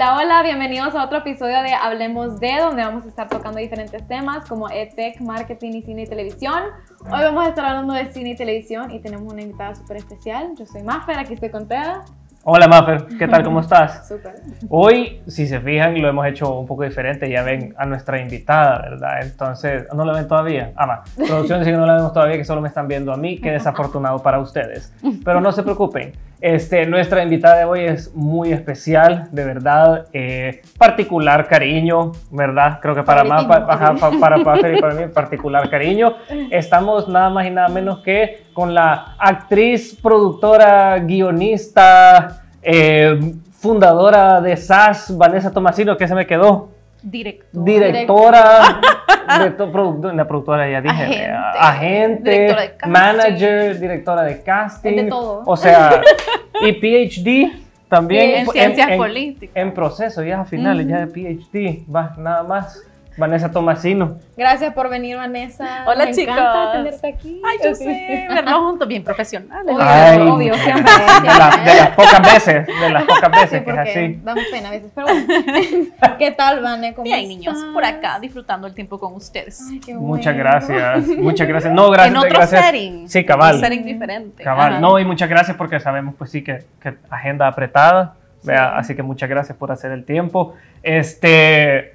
Hola, hola, bienvenidos a otro episodio de Hablemos de, donde vamos a estar tocando diferentes temas como EdTech, marketing y cine y televisión. Hoy vamos a estar hablando de cine y televisión y tenemos una invitada súper especial. Yo soy Maffer, aquí estoy con Tea. Hola Maffer, ¿qué tal? ¿Cómo estás? Súper. Hoy, si se fijan, lo hemos hecho un poco diferente. Ya ven a nuestra invitada, ¿verdad? Entonces, ¿no la ven todavía? Ah, va. Producción dice que no la vemos todavía, que solo me están viendo a mí. Qué desafortunado para ustedes. Pero no se preocupen. Este, nuestra invitada de hoy es muy especial, de verdad. eh, particular cariño, ¿verdad? Creo que para más, para, para y para mí, particular cariño. Estamos nada más y nada menos que con la actriz, productora, guionista, eh, fundadora de SAS, Vanessa Tomasino, que se me quedó. Director. Directora, de to- produ- la productora ya dije, Agente. eh, agente, Directora de manager, directora de casting, de todo. o sea, y PhD también En ciencias políticas. en proceso, ya a finales, ya de PhD, va, nada más. Vanessa Tomasino. Gracias por venir, Vanessa. Hola, Nos chicos. encanta tenerte aquí. Ay, yo sé, vernos juntos, bien profesionales. Obvio, Ay. obvio, siempre. De, la- de las pocas veces, de las pocas Sí, veces que es así. damos pena a veces, pero bueno. ¿Qué tal, Vane? ¿Cómo Bien, niños, estás? por acá, disfrutando el tiempo con ustedes. Ay, qué Muchas bueno. gracias, muchas gracias. No, gracias. en otro gracias. setting. Sí, cabal. Un setting diferente. Cabal, Ajá. no, y muchas gracias porque sabemos pues sí que, que agenda apretada, vea, así que muchas gracias por hacer el tiempo. Este,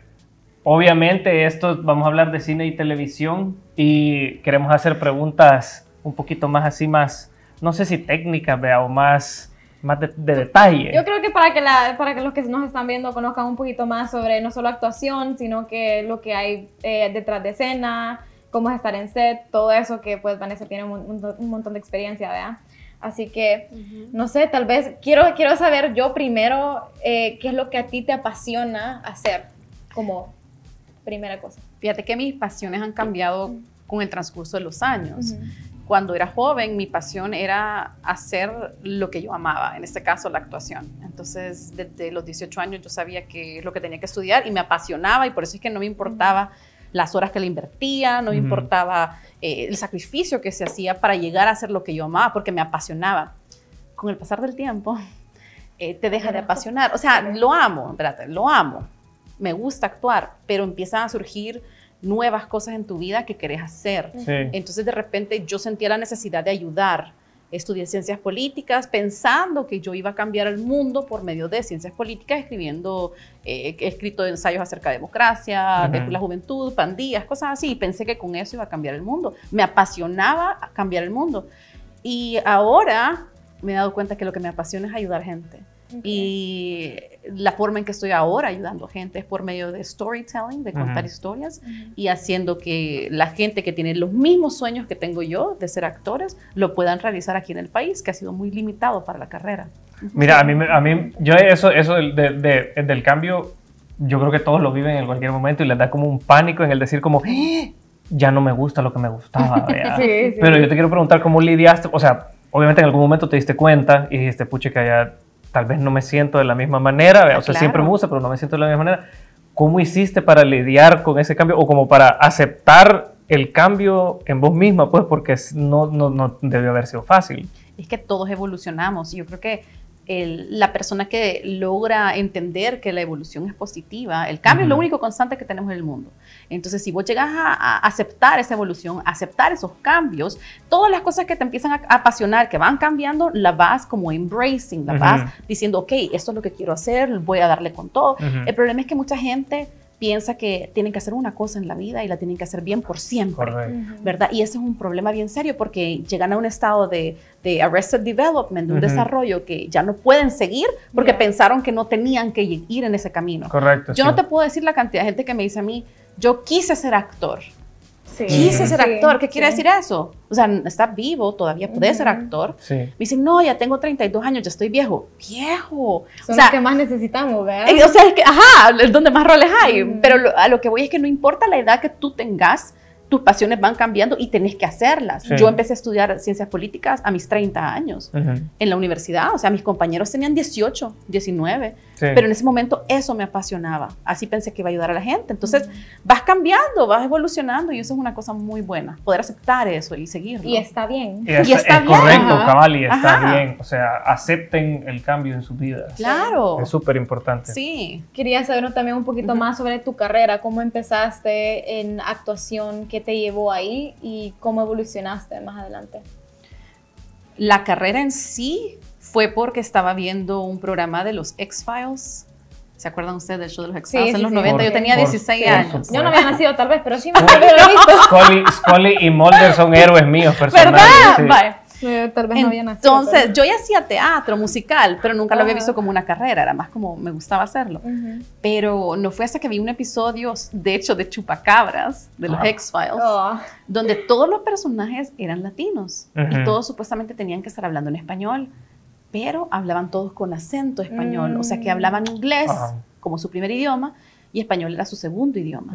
obviamente esto vamos a hablar de cine y televisión y queremos hacer preguntas un poquito más así, más, no sé si técnicas, vea, o más, más de, de detalle. Yo creo que para que, la, para que los que nos están viendo conozcan un poquito más sobre no solo actuación, sino que lo que hay eh, detrás de escena, cómo es estar en set, todo eso que pues Vanessa tiene un, un- un montón de experiencia, ¿verdad? Así que, no sé, tal vez quiero, quiero saber yo primero eh, qué es lo que a ti te apasiona hacer como primera cosa. Fíjate que mis pasiones han cambiado con el transcurso de los años. Cuando era joven, mi pasión era hacer lo que yo amaba, en este caso la actuación. Entonces, desde los 18 años yo sabía que es lo que tenía que estudiar y me apasionaba y por eso es que no me importaba las horas que le invertía, no me importaba eh, el sacrificio que se hacía para llegar a hacer lo que yo amaba, porque me apasionaba. Con el pasar del tiempo, eh, te deja de apasionar. O sea, lo amo, espérate, lo amo. Me gusta actuar, pero empiezan a surgir nuevas cosas en tu vida que querés hacer. Sí. Entonces de repente yo sentía la necesidad de ayudar. Estudié ciencias políticas pensando que yo iba a cambiar el mundo por medio de ciencias políticas, escribiendo, eh, he escrito ensayos acerca de democracia, de la juventud, pandillas, cosas así. Y pensé que con eso iba a cambiar el mundo. Me apasionaba cambiar el mundo. Y ahora me he dado cuenta que lo que me apasiona es ayudar gente. Y la forma en que estoy ahora ayudando gente es por medio de storytelling, de contar Ujú. historias y haciendo que la gente que tiene los mismos sueños que tengo yo de ser actores lo puedan realizar aquí en el país, que ha sido muy limitado para la carrera. Mira, a mí, a mí yo eso, eso del, de- de- del cambio, yo creo que todos lo viven en cualquier momento y les da como un pánico en el decir como, "Eh, ya no me gusta lo que me gustaba. vea". Sí, sí. Pero yo te quiero preguntar cómo lidiaste, o sea, obviamente en algún momento te diste cuenta y dijiste, puche, que ya tal vez no me siento de la misma manera, vea, o sea, Claro. siempre me gusta, pero no me siento de la misma manera. ¿Cómo hiciste para lidiar con ese cambio o como para aceptar el cambio en vos misma? Pues porque no, no, no debió haber sido fácil. Es que todos evolucionamos y yo creo que el- la persona que logra entender que la evolución es positiva, el cambio es lo único constante que tenemos en el mundo. Entonces, si vos llegas a, a aceptar esa evolución, a aceptar esos cambios, todas las cosas que te empiezan a, a apasionar, que van cambiando, la vas como embracing, la Ujú. vas diciendo, ok, esto es lo que quiero hacer, voy a darle con todo. El problema es que mucha gente piensa que tienen que hacer una cosa en la vida y la tienen que hacer bien por siempre. Correcto. ¿verdad? Y ese es un problema bien serio porque llegan a un estado de, de arrested development, de un desarrollo que ya no pueden seguir porque pensaron que no tenían que ir en ese camino. Correcto. Yo sí. no te puedo decir la cantidad de gente que me dice a mí, yo quise ser actor. Sí. Quise ser Sí, actor. ¿Qué quiere sí. decir eso? O sea, estás vivo, todavía puedes ser Ujú. actor. Sí. Me dicen, no, ya tengo 32 años, ya estoy viejo. Viejo. Son o sea, los que más necesitamos, ¿verdad? eh, o sea, es que, ajá, es donde más roles hay. Ujú. Pero lo- a lo que voy es que no importa la edad que tú tengas, tus pasiones van cambiando y tenés que hacerlas. Sí. Yo empecé a estudiar ciencias políticas a mis 30 años Ujú. en la universidad. O sea, mis compañeros tenían 18, 19. Sí. Pero en ese momento eso me apasionaba. Así pensé que iba a ayudar a la gente. Entonces vas cambiando, vas evolucionando y eso es una cosa muy buena. Poder aceptar eso y seguirlo. Y está bien. Y es, Y está es bien, correcto, ajá. cabal, y está Ajá. bien. O sea, acepten el cambio en sus vidas. Claro. Es súper importante. Sí. Quería saber también un poquito más sobre tu carrera, cómo empezaste en actuación, qué te llevó ahí y cómo evolucionaste más adelante. La carrera en sí fue porque estaba viendo un programa de los X-Files. ¿Se acuerdan ustedes del show de los X-Files? Sí, en sí, los sí. 90 yo tenía por- 16 por años. supuesto. Yo no había nacido tal vez, pero sí me acuerdo. Scully, Scully y Mulder son héroes míos personales. ¿Verdad? sí. Vale. Eh, Tal vez no había nacido. Entonces, yo ya hacía teatro musical, pero nunca lo había visto como una carrera, era más como me gustaba hacerlo. pero- no fue hasta que vi un episodio, de hecho, de Chupacabras, de los. X-Files, Oh, donde todos los personajes eran latinos y todos supuestamente tenían que estar hablando en español, pero hablaban todos con acento español, o sea que Mm. hablaban inglés Ajá. como su primer idioma y español era su segundo idioma.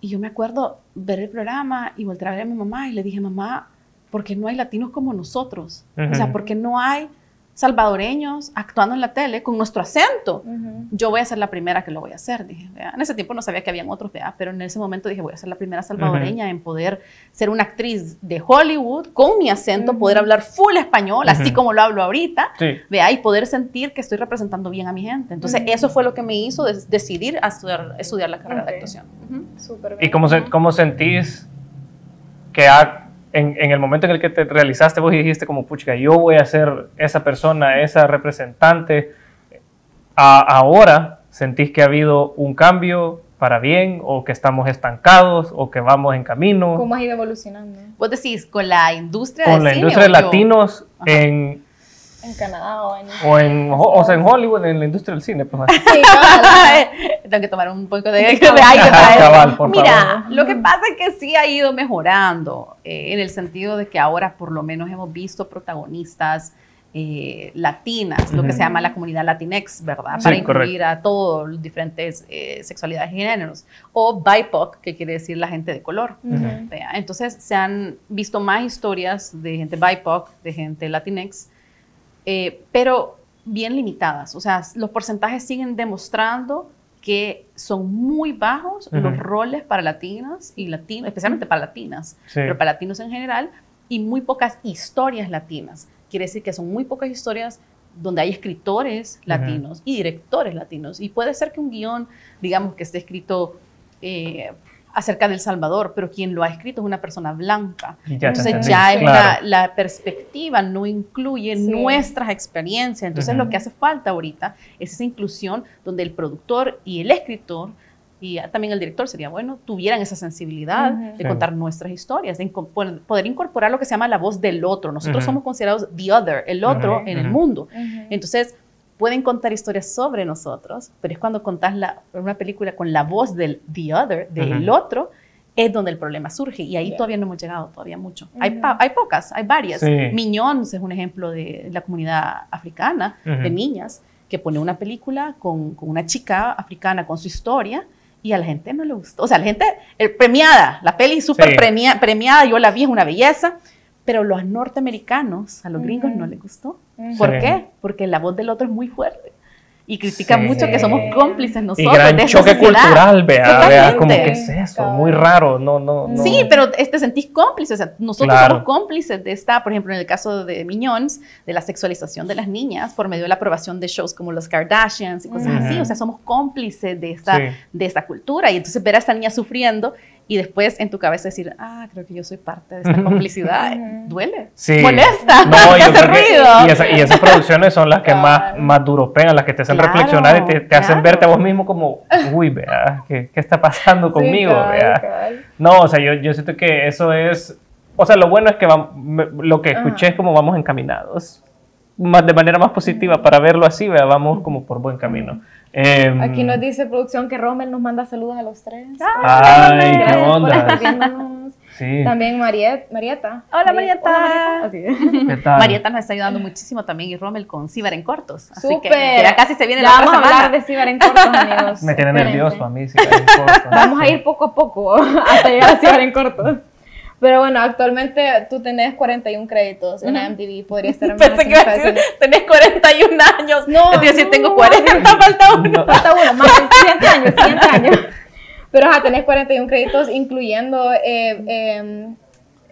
Y yo me acuerdo ver el programa y volver a ver a mi mamá y le dije, mamá, ¿por qué no hay latinos como nosotros? O sea. ¿por qué no hay salvadoreños actuando en la tele con nuestro acento? Yo voy a ser la primera que lo voy a hacer, dije. ¿vea? En ese tiempo no sabía que habían otros, ¿vea? pero en ese momento dije, voy a ser la primera salvadoreña en poder ser una actriz de Hollywood con mi acento, poder hablar full español, así como lo hablo ahorita. Sí. ¿vea? Y poder sentir que estoy representando bien a mi gente. Entonces, eso fue lo que me hizo decidir a estudiar, estudiar la carrera de actuación. ¿Y cómo, se- cómo sentís que ha- en, en el momento en el que te realizaste vos dijiste como, puchica, yo voy a ser esa persona, esa representante, a- ahora sentís que ha habido un cambio para bien o que estamos estancados o que vamos en camino ¿Cómo has ido evolucionando? Vos decís, con la industria con del la cine industria de yo? latinos Ajá. en, ¿En Canadá o en...? o, en, o sea, en Hollywood, en la industria del cine. Pues, Sí. Tengo que tomar un poco de, de aire para eso. Cabal, por Mira, favor. lo que pasa es que sí ha ido mejorando, eh, en el sentido de que ahora por lo menos hemos visto protagonistas eh, latinas, lo que se llama la comunidad Latinex, ¿verdad? Sí, Para incluir a todos los diferentes eh, sexualidades y géneros. O BIPOC, que quiere decir la gente de color. Entonces se han visto más historias de gente BIPOC, de gente Latinx, eh, pero bien limitadas. O sea, los porcentajes siguen demostrando que son muy bajos los roles para latinas y latinos, especialmente para latinas, Sí. pero para latinos en general, y muy pocas historias latinas. Quiere decir que son muy pocas historias donde hay escritores latinos y directores latinos. Y puede ser que un guion, digamos, que esté escrito eh, acerca del Salvador, pero quien lo ha escrito es una persona blanca. Ya Entonces ya es claro. la, la perspectiva no incluye Sí. nuestras experiencias. Entonces lo que hace falta ahorita es esa inclusión donde el productor y el escritor y también el director sería bueno, tuvieran esa sensibilidad de Sí. contar nuestras historias, de inco- poder incorporar lo que se llama la voz del otro. Nosotros somos considerados the other, el otro en el mundo. Entonces, pueden contar historias sobre nosotros, pero es cuando contás la, una película con la voz del the other, del Ujú. otro, es donde el problema surge. Y ahí Ya. todavía no hemos llegado, todavía mucho. hay, hay pocas, hay varias. Sí. Miñones es un ejemplo de la comunidad africana, de niñas, que pone una película con, con una chica africana con su historia. Y a la gente no le gustó. O sea, la gente eh, premiada, la peli súper Sí. premia- premiada, yo la vi, es una belleza. Pero los norteamericanos, a los gringos Ujú. no les gustó. Ujú. ¿Por Sí. qué? Porque la voz del otro es muy fuerte. Y critica Sí. mucho que somos cómplices Y nosotros gran de choque sociedad. cultural, vea, vea, como que es eso, muy raro, no, no, no. Sí, pero te sentís cómplice. O sea, nosotros Claro. somos cómplices de esta, por ejemplo, en el caso de Miñones, de la sexualización de las niñas por medio de la aprobación de shows como los Kardashians y cosas Ujú. así. O sea, somos cómplices de esta, Sí. de esta cultura. Y entonces ver a esta niña sufriendo y después en tu cabeza decir, ah, creo que yo soy parte de esta complicidad, duele. Sí. Molesta, No, te hace creo que- ruido. y, esa- y esas producciones son las que más, Claro. más duro pegan, las que te hacen Claro, reflexionar y te, te hacen claro. verte a vos mismo como, uy, vea, ¿qué, qué está pasando Sí, conmigo? cabal, vea? No, o sea, yo, yo siento que eso es, o sea, lo bueno es que vam- me- lo que escuché Ajá. es como vamos encaminados, más, de manera más positiva, para verlo así, vea, vamos como por buen camino. Em, Aquí nos dice producción que Rommel nos manda saludos a los tres. Ay, qué Gracias por onda. Sí. También Mariet, Marieta. Hola, Mariet- Marieta. Hola, Marieta. ¿Qué tal? Marieta nos está ayudando muchísimo también y Rommel con Ciber en cortos. Así que, Súper. que ya casi se viene Ya la vamos otra a hablar de Ciber en cortos, amigos. Me tiene nervioso a mí. sí, hay cosas. Vamos a ir poco a poco hasta llegar a Ciber en cortos. Pero bueno, actualmente tú tenés 41 créditos en IMDb, podría ser más. Pensé que decir, tenés 41 años. No, es decir, tengo no, 40, falta uno. Falta uno, más, siguiente año, siguiente año. Pero ajá, tenés 41 créditos, incluyendo eh, eh,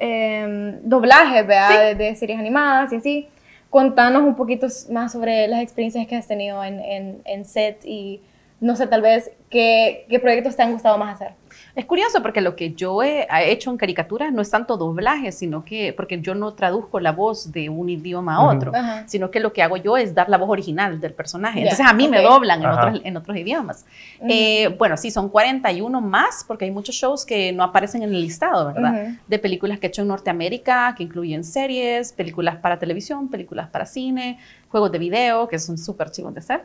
eh, doblajes, ¿verdad? De, de series animadas y así. Contanos un poquito más sobre las experiencias que has tenido en, en, en set y no sé, tal vez, ¿qué, ¿qué, proyectos te han gustado más hacer? Es curioso porque lo que yo he hecho en caricaturas no es tanto doblaje, sino que, porque yo no traduzco la voz de un idioma a otro, uh -huh. sino que lo que hago yo es dar la voz original del personaje. Yeah. Entonces a mí okay. me doblan en otros, en otros, idiomas. Uh -huh. eh, bueno, sí, son 41 más, porque hay muchos shows que no aparecen en el listado, ¿verdad? Uh -huh. De películas que he hecho en Norteamérica, que incluyen series, películas para televisión, películas para cine, juegos de video, que son súper chicos de hacer,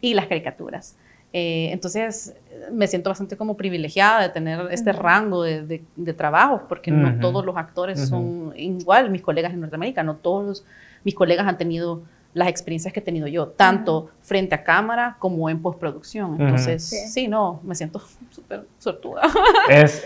y las caricaturas. Eh, entonces, me siento bastante como privilegiada de tener este uh -huh. rango de, de, de trabajos, porque uh -huh. no todos los actores uh -huh. son igual, mis colegas en Norteamérica, no todos mis colegas han tenido las experiencias que he tenido yo, tanto frente a cámara como en postproducción. Entonces, sí. sí. no, me siento súper sortuda. Es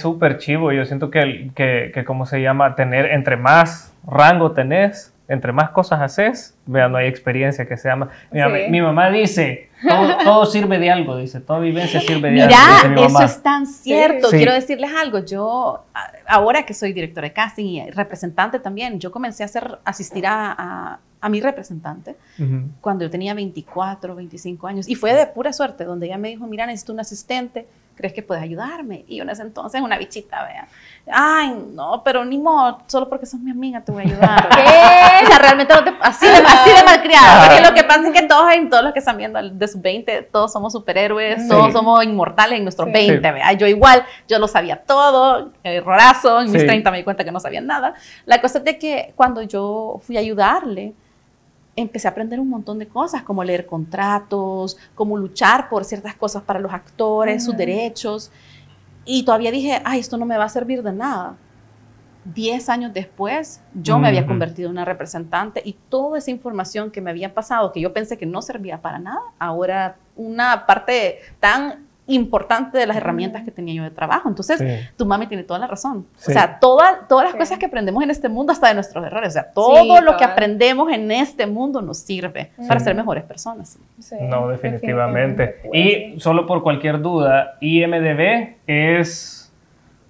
súper es, chivo, yo siento que, que, que, ¿cómo se llama? Tener, entre más rango tenés, entre más cosas haces, vean, no hay experiencia que se llama. Mi, sí. mi mamá dice, todo, todo, sirve de algo, dice, toda vivencia sirve de Mira, algo. Mira, eso es tan cierto. Sí. Quiero decirles algo, yo, ahora que soy directora de casting y representante también, yo comencé a hacer, asistir a, a, a mi representante uh -huh. cuando yo tenía 24, 25 años. Y fue de pura suerte, donde ella me dijo, mira, necesito un asistente, ¿crees que puedes ayudarme? Y yo en ese entonces, una bichita, vea. Ay, no, pero ni modo, solo porque sos mi amiga te voy a ayudar. ¿Qué? O sea, realmente no te, así, de, así de malcriada. Porque lo que pasa es que todos, todos los que están viendo de sus 20, todos somos superhéroes, sí. todos somos inmortales en nuestros sí. 20, vea. Yo igual, yo lo sabía todo, errorazo, en mis sí. 30 me di cuenta que no sabía nada. La cosa es de que cuando yo fui a ayudarle, empecé a aprender un montón de cosas, como leer contratos, como luchar por ciertas cosas para los actores, uh -huh. sus derechos. Y todavía dije, ay, esto no me va a servir de nada. Diez años después, yo uh -huh. me había convertido en una representante y toda esa información que me había pasado, que yo pensé que no servía para nada, ahora una parte tan importante de las herramientas que tenía yo de trabajo. Entonces, sí. tu mami tiene toda la razón. Sí. O sea, toda, todas las sí. cosas que aprendemos en este mundo, hasta de nuestros errores, o sea, todo lo que aprendemos en este mundo nos sirve para ser mejores personas. No, definitivamente. Y solo por cualquier duda, IMDB es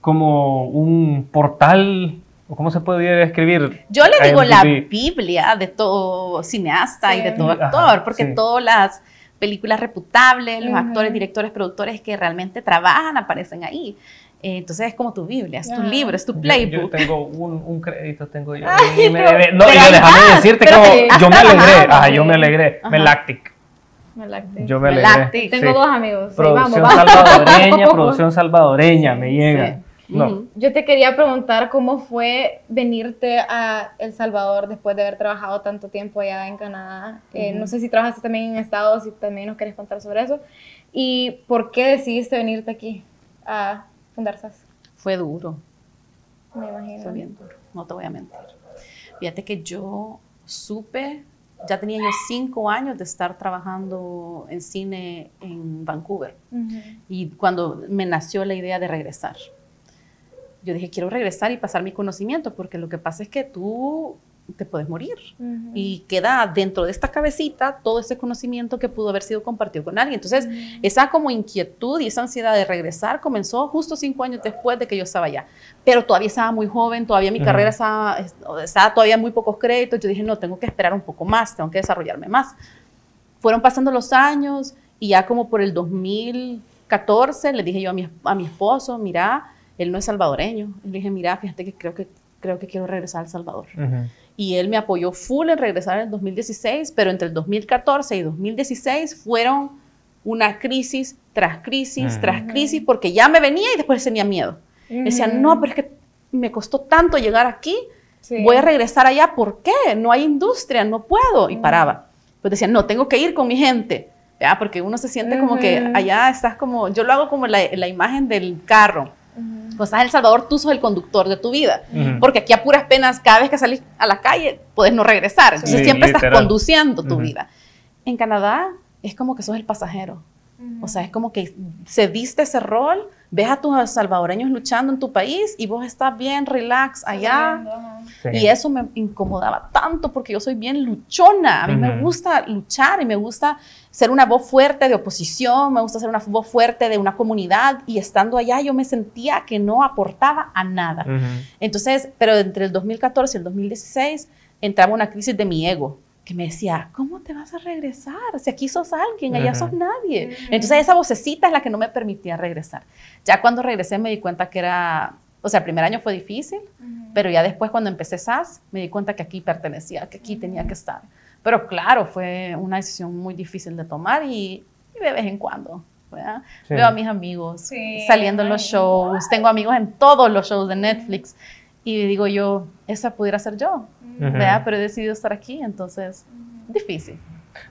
como un portal ¿Cómo se podría escribir? Yo le digo IMDb? la Biblia de todo cineasta y de todo actor, Ajá, porque todas las películas reputables, los uh -huh. actores, directores, productores que realmente trabajan aparecen ahí. Eh, entonces es como tu Biblia, es tu yeah. libro, es tu playbook. Yo, yo tengo un, un, crédito, tengo yo. Ay, me, pero, no, pero yo déjame decirte que yo me alegré, ajá, yo me alegré. Melactic. Melactic. Yo me alegré. Melactic. Tengo sí. dos amigos. Producción vamos, vamos. salvadoreña, producción salvadoreña, me llega. No. Yo te quería preguntar cómo fue venirte a El Salvador después de haber trabajado tanto tiempo allá en Canadá. Uh -huh. eh, no sé si trabajaste también en Estados, si también nos querés contar sobre eso. ¿Y por qué decidiste venirte aquí a fundar SAS? Fue duro. Me imagino. Fue bien duro, no te voy a mentir. Fíjate que yo supe, ya tenía yo cinco años de estar trabajando en cine en Vancouver. Uh -huh. Y cuando me nació la idea de regresar yo dije, quiero regresar y pasar mi conocimiento, porque lo que pasa es que tú te puedes morir uh -huh. y queda dentro de esta cabecita todo ese conocimiento que pudo haber sido compartido con alguien. Entonces, uh -huh. esa como inquietud y esa ansiedad de regresar comenzó justo cinco años después de que yo estaba allá. Pero todavía estaba muy joven, todavía mi uh -huh. carrera estaba, estaba todavía muy pocos créditos. Yo dije, no, tengo que esperar un poco más, tengo que desarrollarme más. Fueron pasando los años y ya como por el 2014 le dije yo a mi, a mi esposo, mira, él no es salvadoreño. Le dije, mira, fíjate que creo que, creo que quiero regresar a El Salvador. Uh -huh. Y él me apoyó full en regresar en el 2016, pero entre el 2014 y 2016 fueron una crisis tras crisis, uh -huh. tras crisis, porque ya me venía y después tenía miedo. Uh -huh. Decía, no, pero es que me costó tanto llegar aquí, sí. voy a regresar allá, ¿por qué? No hay industria, no puedo. Y paraba. Pues decía, no, tengo que ir con mi gente. ¿ya? Porque uno se siente como que allá estás como, yo lo hago como la, la imagen del carro pues estás en El Salvador, tú sos el conductor de tu vida. Uh -huh. Porque aquí a puras penas, cada vez que salís a la calle, puedes no regresar. Entonces sí, siempre literal. estás conduciendo tu uh -huh. vida. En Canadá es como que sos el pasajero. Uh -huh. O sea, es como que se diste ese rol, ves a tus salvadoreños luchando en tu país y vos estás bien relax allá. Sí. Y eso me incomodaba tanto porque yo soy bien luchona. A mí me gusta luchar y me gusta ser una voz fuerte de oposición, me gusta ser una voz fuerte de una comunidad y estando allá yo me sentía que no aportaba a nada. Entonces, pero entre el 2014 y el 2016 entraba una crisis de mi ego que me decía, ¿cómo te vas a regresar? Si aquí sos alguien, allá sos nadie. Entonces esa vocecita es la que no me permitía regresar. Ya cuando regresé me di cuenta que era, o sea, el primer año fue difícil, pero ya después cuando empecé SAS me di cuenta que aquí pertenecía, que aquí tenía que estar. Pero claro, fue una decisión muy difícil de tomar y, y de vez en cuando. Sí. Veo a mis amigos Sí, saliendo en los ay. shows, tengo amigos en todos los shows de Netflix y digo yo, esa pudiera ser yo, Ujú. ¿verdad? pero he decidido estar aquí, entonces, difícil.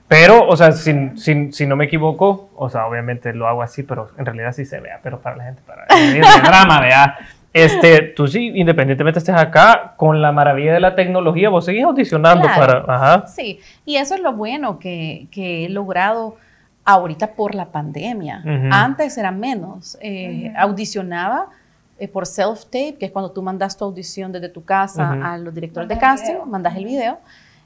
Pero, o sea, si, si, si no me equivoco, o sea, obviamente lo hago así, pero en realidad sí se vea, pero para la gente, para el drama, vea. Este, tú sí, independientemente estés acá, con la maravilla de la tecnología, vos seguís audicionando Claro. para. Ajá. Sí, y eso es lo bueno que, que he logrado ahorita por la pandemia. Ujú. Antes era menos. Eh, Ujú. Audicionaba eh, por self-tape, que es cuando tú mandas tu audición desde tu casa Ujú. a los directores de casting, video. mandas el video.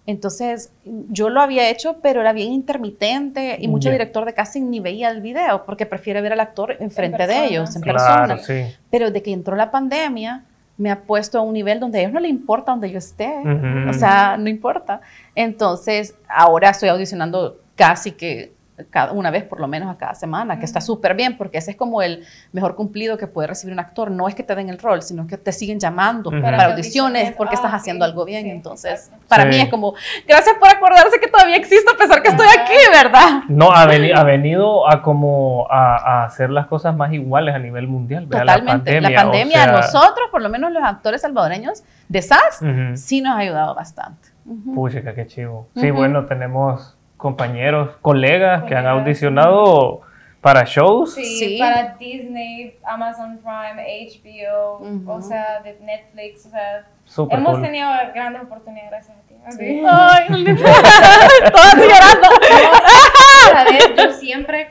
Entonces, yo lo había hecho, pero era bien intermitente y mucho Ya. director de casting ni veía el video porque prefiere ver al actor enfrente de ellos, en sí. persona. Claro, sí. Pero de que entró la pandemia, me ha puesto a un nivel donde a ellos no le importa donde yo esté. Ujú. O sea, no importa. Entonces, ahora estoy audicionando casi que cada, una vez por lo menos a cada semana, que está súper bien, porque ese es como el mejor cumplido que puede recibir un actor. No es que te den el rol, sino que te siguen llamando Ujú. para, Para audiciones porque estás Ah, haciendo ok. algo bien. Sí, Entonces, exacto. para Sí. mí es como, gracias por acordarse que todavía existo a pesar que estoy aquí, ¿verdad? No, ha, veni- ha venido a como a, a hacer las cosas más iguales a nivel mundial. vea, Totalmente. La pandemia, o sea, a nosotros, por lo menos los actores salvadoreños de SAS, ujú. sí nos ha ayudado bastante. Ujú. Puchica, qué chivo. Sí, bueno, tenemos compañeros, colegas que han audicionado para shows. Sí, Sí. para Disney, Amazon Prime, HBO, Ujú. o sea, de Netflix, o sea, Súper hemos cool. tenido grandes oportunidades gracias a ti. Sí. Ay, toda estoy llorando. ¿Sabes? Yo siempre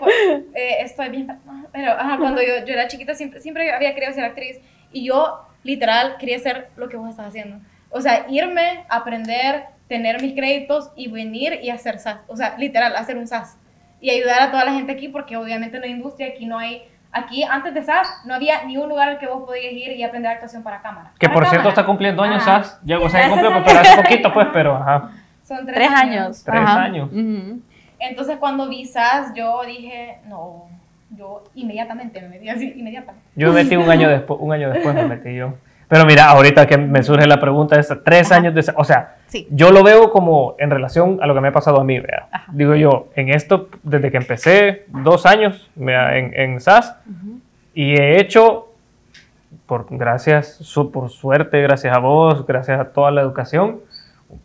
eh, estoy bien, pero ajá, cuando yo, yo era chiquita siempre, siempre había querido ser actriz y yo literal quería ser lo que vos estás haciendo. O sea, irme, aprender, tener mis créditos y venir y hacer SAS. O sea, literal, hacer un SAS. Y ayudar a toda la gente aquí porque obviamente no hay industria, aquí no hay... Aquí, antes de SAS, no había ni un lugar al que vos podías ir y aprender actuación para cámara. Que Para por cierto cámara. está cumpliendo años, Ajá. SAS. Ya, o sea, se pero hace poquito, pues, pero ajá. Son tres, Tres años. Tres Ajá. años. Ujú. Entonces cuando vi SAS, yo dije, no, yo inmediatamente me metí así, inmediatamente. Yo me metí un año después, un año después me metí yo. Pero mira, ahorita que me surge la pregunta esa, tres Ajá. años de, o sea, Sí. yo lo veo como en relación a lo que me ha pasado a mí, vea. Digo yo, en esto, desde que empecé, dos años vea, en, en SAS, y he hecho, por, gracias, su- por suerte, gracias a vos, gracias a toda la educación,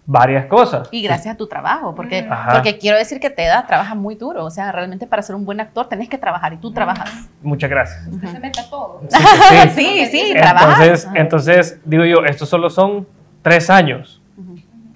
varias cosas. Y gracias a tu trabajo, porque, Ajá. porque quiero decir que Teda trabaja muy duro. O sea, realmente para ser un buen actor tenés que trabajar y tú trabajas. Muchas gracias. Usted se mete a todo. Sí, sí, sí. Sí, sí, trabajas. Entonces, Ajá. entonces, digo yo, estos solo son tres años.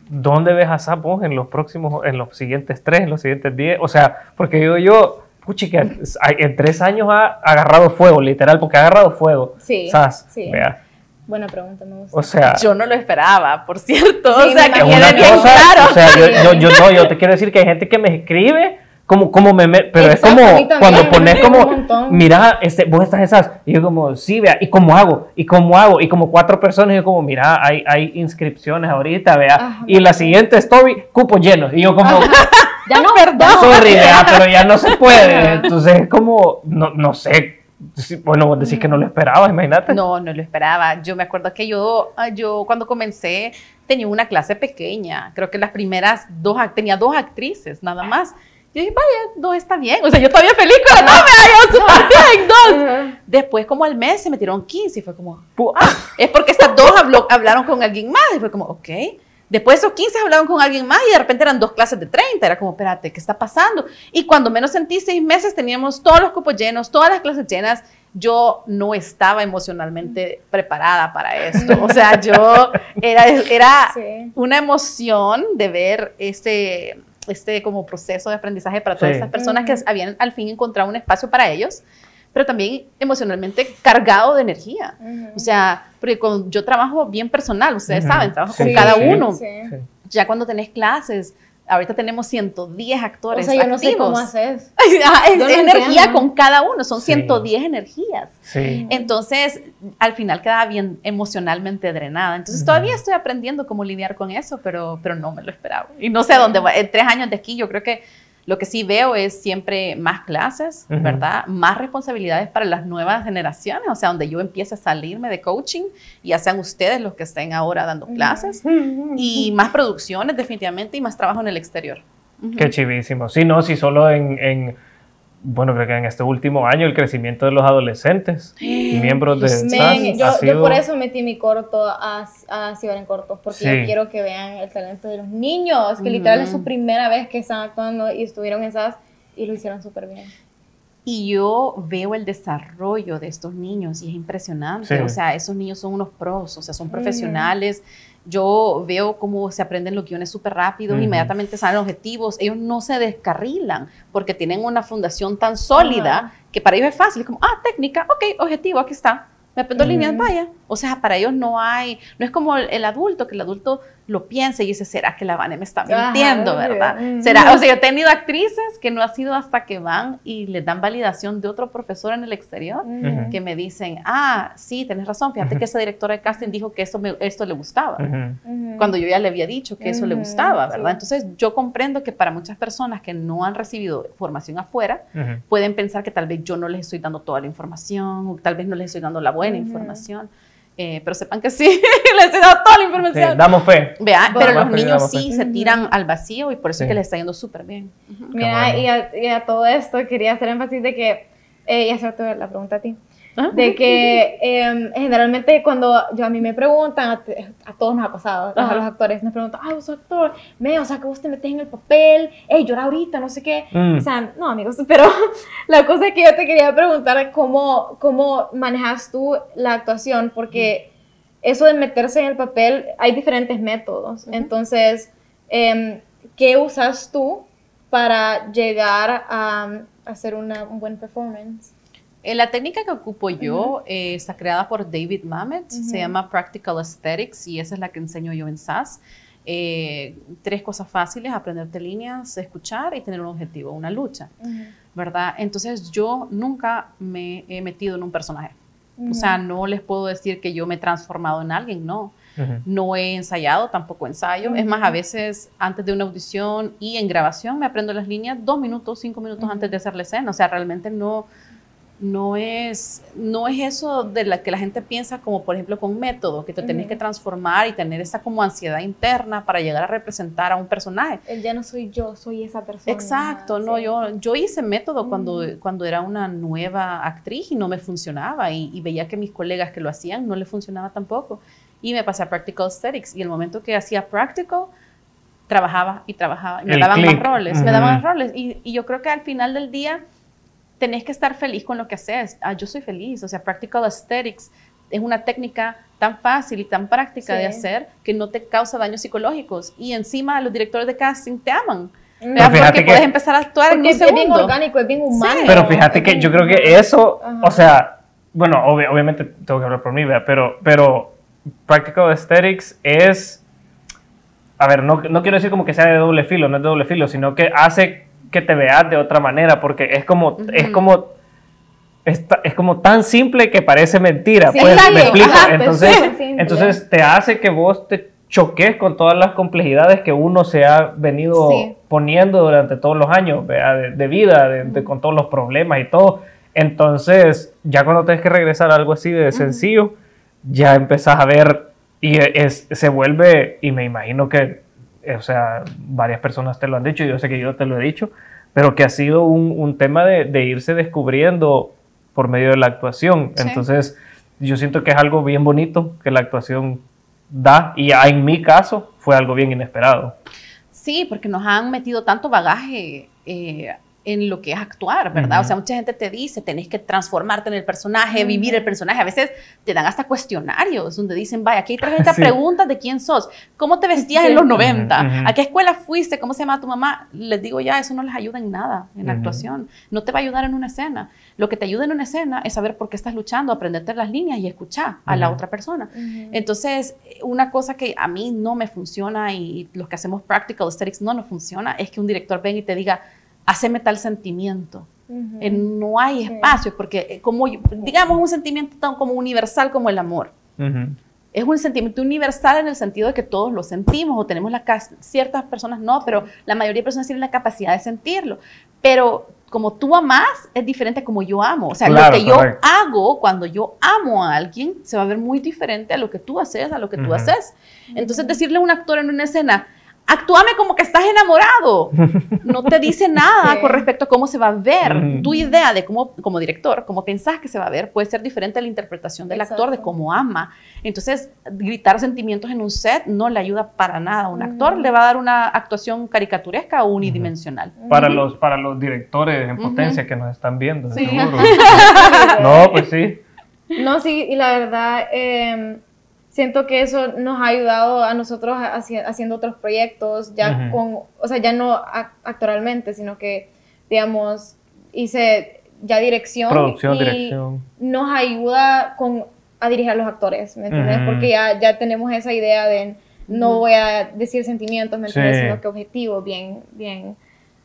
¿Dónde ves a Zap vos en los próximos, en los siguientes tres, en los siguientes diez? O sea, porque digo yo, puchica, en tres años ha agarrado fuego, literal, porque ha agarrado fuego. Sí, SAS, sí. vea. Buena pregunta, me gusta. O sea, Yo no lo esperaba, por cierto. Sí, o sea, me que quede una bien cosa, claro. o sea, yo, yo, yo no, yo te quiero decir que hay gente que me escribe como, como me, me- pero Exacto, es como también, cuando pones como, mira, este, vos estás en SAS, y yo como, sí, vea, ¿y cómo hago? ¿Y cómo hago? Y como cuatro personas, y yo como, mira, hay, hay inscripciones ahorita, vea, Ah, y la siguiente story, cupos llenos, y yo como, Ya no, ¿Verdad? sorry, vea, pero ya no se puede, entonces es como, no, no sé, bueno, vos decís que no lo esperabas, imagínate. No, no lo esperaba. Yo me acuerdo que yo, ah, yo cuando comencé tenía una clase pequeña. Creo que las primeras dos, tenía dos actrices nada más. Yo dije, vaya, dos está bien. O sea, yo todavía feliz con no, me súper bien, dos. Después, como al mes, se metieron 15 y fue como, Pu- ah, es porque estas dos habló- hablaron con alguien más. Y fue como, ok. Después esos 15 hablaron con alguien más y de repente eran dos clases de 30. Era como, espérate, ¿qué está pasando? Y cuando menos sentí seis meses teníamos todos los cupos llenos, todas las clases llenas. Yo no estaba emocionalmente preparada para esto. O sea, yo era, era Sí. una emoción de ver este, este como proceso de aprendizaje para todas Sí. estas personas que habían al fin encontrado un espacio para ellos. Pero también emocionalmente cargado de energía. O sea, porque cuando yo trabajo bien personal, ustedes saben, trabajo con cada uno. Ya cuando tenés clases, ahorita tenemos 110 actores. O sea, yo no sé cómo haces. es energía con cada uno, son 110 energías. Entonces, al final quedaba bien emocionalmente drenada. Entonces, todavía estoy aprendiendo cómo lidiar con eso, pero, pero no me lo esperaba. Y no sé dónde voy. En tres años de aquí, yo creo que lo que sí veo es siempre más clases, ¿verdad? Más responsabilidades para las nuevas generaciones, o sea, donde yo empiece a salirme de coaching y ya sean ustedes los que estén ahora dando clases y más producciones definitivamente y más trabajo en el exterior. Qué chivísimo. Sí, no, si solo en bueno, creo que en este último año el crecimiento de los adolescentes, miembros de Men, yo, por eso metí mi corto a, a Ciber en Cortos, porque yo quiero que vean el talento de los niños, que literal es su primera vez que están actuando y estuvieron en SAS y lo hicieron súper bien. Y yo veo el desarrollo de estos niños y es impresionante. O sea, esos niños son unos pros, o sea, son profesionales yo veo cómo se aprenden los guiones súper rápido, inmediatamente salen objetivos, ellos no se descarrilan porque tienen una fundación tan sólida que para ellos es fácil, es como, ah, técnica, ok, objetivo, aquí está, me aprendo líneas, vaya. O sea, para ellos no hay, no es como el adulto, que el adulto lo piensa y dice, ¿será que la Vane me está mintiendo, verdad? ¿Será? O sea, yo he tenido actrices que no ha sido hasta que van y les dan validación de otro profesor en el exterior que me dicen, ah, sí, tenés razón, fíjate que esa directora de casting dijo que eso esto le gustaba, cuando yo ya le había dicho que eso le gustaba, ¿verdad? Entonces yo comprendo que para muchas personas que no han recibido formación afuera, pueden pensar que tal vez yo no les estoy dando toda la información o tal vez no les estoy dando la buena información. Eh, pero sepan que sí, les he dado toda la información. damos fe. Vea, pero los niños sí se tiran al vacío y por eso es que les está yendo súper bien. Mira, y, a, todo esto quería hacer énfasis de que, eh, y hacerte la pregunta a ti, de que em, generalmente cuando yo a mí me preguntan, a, todos nos ha pasado, a los actores nos preguntan, ah, vos sos actor, me, o sea, que vos te metes en el papel, hey, llora ahorita, no sé qué. Mm. O sea, no, amigos, pero la cosa es que yo te quería preguntar cómo, cómo manejas tú la actuación, porque eso de meterse en el papel, hay diferentes métodos. Entonces, em, ¿qué usas tú para llegar a, hacer una, un buen performance? Eh, la técnica que ocupo yo eh, está creada por David Mamet, se llama Practical Aesthetics y esa es la que enseño yo en SAS. Eh, tres cosas fáciles, aprenderte líneas, escuchar y tener un objetivo, una lucha, ¿verdad? Entonces yo nunca me he metido en un personaje. O sea, no les puedo decir que yo me he transformado en alguien, no. No he ensayado, tampoco ensayo. Es más, a veces antes de una audición y en grabación me aprendo las líneas dos minutos, cinco minutos antes de hacer la escena. O sea, realmente no, no es, no es eso de la que la gente piensa como por ejemplo con método, que te tenés que transformar y tener esa como ansiedad interna para llegar a representar a un personaje. El ya no soy yo, soy esa persona. Exacto, no, yo, yo hice método cuando, cuando era una nueva actriz y no me funcionaba y, veía que mis colegas que lo hacían no le funcionaba tampoco. Y me pasé a Practical Aesthetics y el momento que hacía Practical, trabajaba y trabajaba y me daban más roles, me daban más roles y, y yo creo que al final del día tenés que estar feliz con lo que haces. Ah, yo soy feliz, o sea, Practical Aesthetics es una técnica tan fácil y tan práctica de hacer que no te causa daños psicológicos. Y encima los directores de casting te aman. Mm. Pero porque puedes empezar a actuar en un segundo. Es bien orgánico, es bien humano. Pero fíjate que yo creo que eso, o sea, bueno, obviamente tengo que hablar por mí, pero, pero Practical Aesthetics es, a ver, no, no quiero decir como que sea de doble filo, no es de doble filo, sino que hace que te veas de otra manera, porque es como, es como, es, es, como tan simple que parece mentira, pues, me explico. entonces, entonces te hace que vos te choques con todas las complejidades que uno se ha venido poniendo durante todos los años de, vida, de, con todos los problemas y todo. Entonces, ya cuando tienes que regresar a algo así de sencillo, ya empezás a ver y es, se vuelve, y me imagino que o sea, varias personas te lo han dicho, yo sé que yo te lo he dicho, pero que ha sido un, tema de, irse descubriendo por medio de la actuación. Entonces, yo siento que es algo bien bonito que la actuación da y en mi caso fue algo bien inesperado. Sí, porque nos han metido tanto bagaje eh, en lo que es actuar, ¿verdad? O sea, mucha gente te dice, tenés que transformarte en el personaje, vivir el personaje. A veces te dan hasta cuestionarios donde dicen, vaya, aquí hay 30 Sí. preguntas de quién sos, cómo te vestías en los 90, Ujú, ujú. a qué escuela fuiste, cómo se llama tu mamá. Les digo ya, eso no les ayuda en nada en la actuación. No te va a ayudar en una escena. Lo que te ayuda en una escena es saber por qué estás luchando, aprenderte las líneas y escuchar a la otra persona. Entonces, una cosa que a mí no me funciona y los que hacemos practical aesthetics no nos funciona es que un director venga y te diga, haceme tal sentimiento. Eh, no hay Sí. espacio porque eh, como digamos un sentimiento tan como universal como el amor. Es un sentimiento universal en el sentido de que todos lo sentimos o tenemos la cas- ciertas personas no, pero la mayoría de personas tienen la capacidad de sentirlo. Pero como tú amas es diferente a como yo amo. O sea, Claro, lo que yo correcto. hago cuando yo amo a alguien se va a ver muy diferente a lo que tú haces, a lo que tú haces. Entonces decirle a un actor en una escena, actúame como que estás enamorado, no te dice nada Sí. con respecto a cómo se va a ver. Ujú. Tu idea de cómo, como director, cómo pensás que se va a ver, puede ser diferente a la interpretación del actor de cómo ama. Entonces, gritar sentimientos en un set no le ayuda para nada a un actor, le va a dar una actuación caricaturesca o unidimensional. Para, los, para los directores en potencia que nos están viendo, Sí. seguro. no, pues sí. No, sí, y la verdad, eh, siento que eso nos ha ayudado a nosotros haci- haciendo otros proyectos, ya Ujú. con, o sea, ya no ac- actualmente, sino que, digamos, hice ya dirección. Producción, y dirección. Nos ayuda con, a dirigir a los actores, ¿me entiendes? Ujú. Porque ya, ya tenemos esa idea de no voy a decir sentimientos, ¿me entiendes? Sí. Sino que objetivos bien, bien,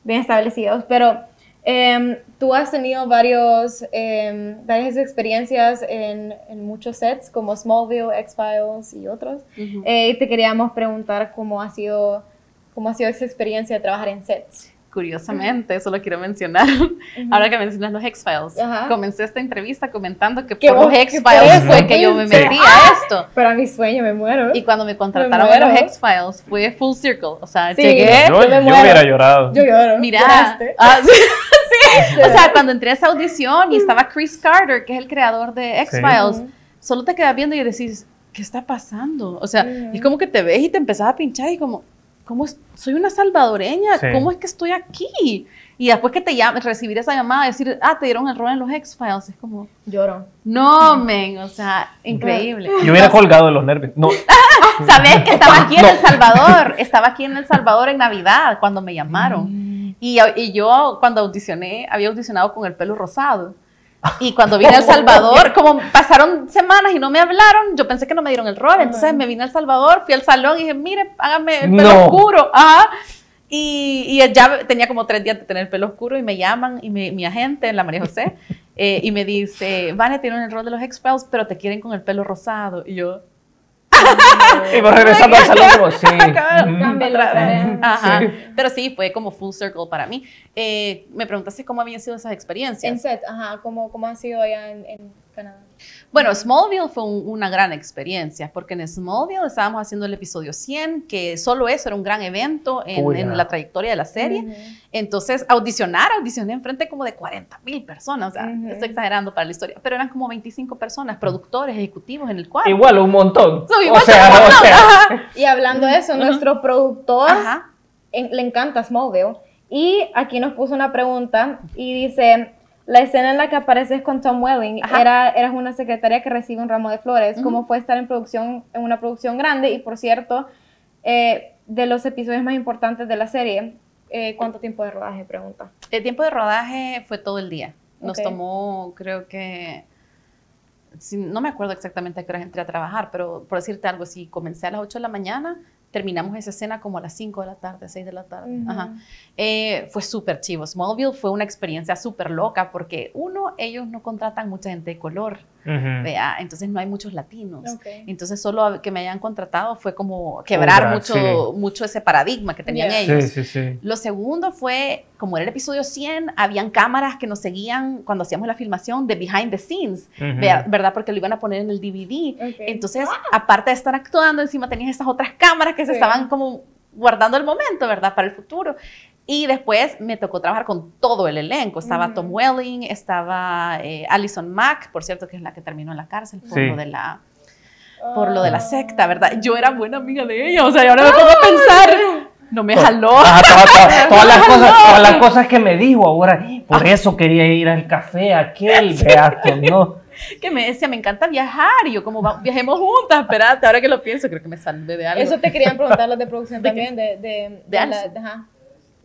bien establecidos. Pero em, tú has tenido varios, em, varias experiencias en, en muchos sets, como Smallville, X-Files y otros. Eh, y te queríamos preguntar cómo ha sido, cómo ha sido esa experiencia de trabajar en sets. Curiosamente, eso lo quiero mencionar. Ahora que mencionas los X-Files, comencé esta entrevista comentando que por los X-Files fue que yo me fuiste. metí a esto. Para mi sueño me muero. Y cuando me contrataron en los. X-Files fue full circle. O sea, Sí. llegué. Yo, yo me yo muero. hubiera llorado. Yo lloro. Mira, ah, sí, sí. o sea, cuando entré a esa audición y estaba Chris Carter, que es el creador de X-Files, solo te quedas viendo y decís, ¿qué está pasando? O sea, es como que te ves y te empezás a pinchar y como, ¿cómo es? soy una salvadoreña? Sí. ¿Cómo es que estoy aquí? Y después que te llamen, recibir esa llamada, decir, ah, te dieron el rol en los X-Files, es como, Lloro. no, men, o sea, increíble. Yo hubiera colgado de los nervios. No, ¿Sabes que estaba aquí en El Salvador? Estaba aquí en El Salvador en Navidad cuando me llamaron. Y, y yo cuando audicioné, había audicionado con el pelo rosado. Y cuando vine a El Salvador, como pasaron semanas y no me hablaron, yo pensé que no me dieron el rol. Entonces me vine a El Salvador, fui al salón y dije, mire, hágame el pelo No. oscuro. Ajá. Y, y ya tenía como tres días de tener el pelo oscuro y me llaman y me- mi agente, la María José, eh, y me dice, Vane, tienen el rol de los X-Files, pero te quieren con el pelo rosado. Y yo, y vos regresando al salón como, sí. Ajá. Pero sí, fue como full circle para mí. Eh, me preguntaste cómo habían sido esas En experiencias. set, ajá, ¿cómo, cómo ha sido allá en, en Canadá? Bueno, Smallville fue un- una gran experiencia, porque en Smallville estábamos haciendo el episodio 100, que solo eso era un gran evento en, la trayectoria de la serie. Entonces, audicionar, audicioné enfrente como de 40 mil personas, o sea, Ujú. estoy exagerando para la historia, pero eran como 25 personas, productores, ejecutivos en el cuadro. Igual, un montón. No, o igual sea, un o montón, sea. Y hablando de eso, nuestro productor Ajá. en- le encanta Smallville. Y aquí nos puso una pregunta y dice, la escena en la que apareces con Tom Welling, Ajá. era, eras una secretaria que recibe un ramo de flores. Ujú. ¿Cómo fue estar en producción, en una producción grande? Y por cierto, eh, de los episodios más importantes de la serie, eh, ¿cuánto tiempo de rodaje? Pregunta. El tiempo de rodaje fue todo el día. Nos Ok. tomó, creo que, no me acuerdo exactamente a qué hora entré a trabajar, pero por decirte algo, si comencé a las 8 de la mañana, terminamos esa escena como a las 5 de la tarde, 6 de la tarde. Ajá. Eh, fue súper chivo. Smallville fue una experiencia súper loca porque, uno, ellos no contratan mucha gente de color, ujú. vea, entonces no hay muchos latinos. Ok. Entonces solo que me hayan contratado fue como quebrar Cobrar, mucho, sí. mucho ese paradigma que tenían Yeah. ellos. Sí, sí, sí. Lo segundo fue, como era el episodio 100, habían cámaras que nos seguían cuando hacíamos la filmación de behind the scenes, Ujú. ver- ¿verdad? Porque lo iban a poner en el DVD. Ok. Entonces, aparte de estar actuando, encima tenías estas otras cámaras que se estaban como guardando el momento, ¿verdad? Para el futuro. Y después me tocó trabajar con todo el elenco. Estaba. Tom Welling, estaba eh, Alison Mack, por cierto, que es la que terminó en la cárcel por Sí. lo de la por lo de la Ah. secta, ¿verdad? Yo era buena amiga de ella, o sea, y ahora me pongo a pensar, no me jaló. Todas, todas- todas las cosas, todas las cosas que me dijo ahora, por eso quería ir al café aquel, beato, no. que me decía, me encanta viajar. Y yo, como "Va- viajemos juntas, espérate, ahora que lo pienso, creo que me salvé de algo. Eso te querían preguntar los de producción ¿De también, de, de, De la- Alison. de- ajá,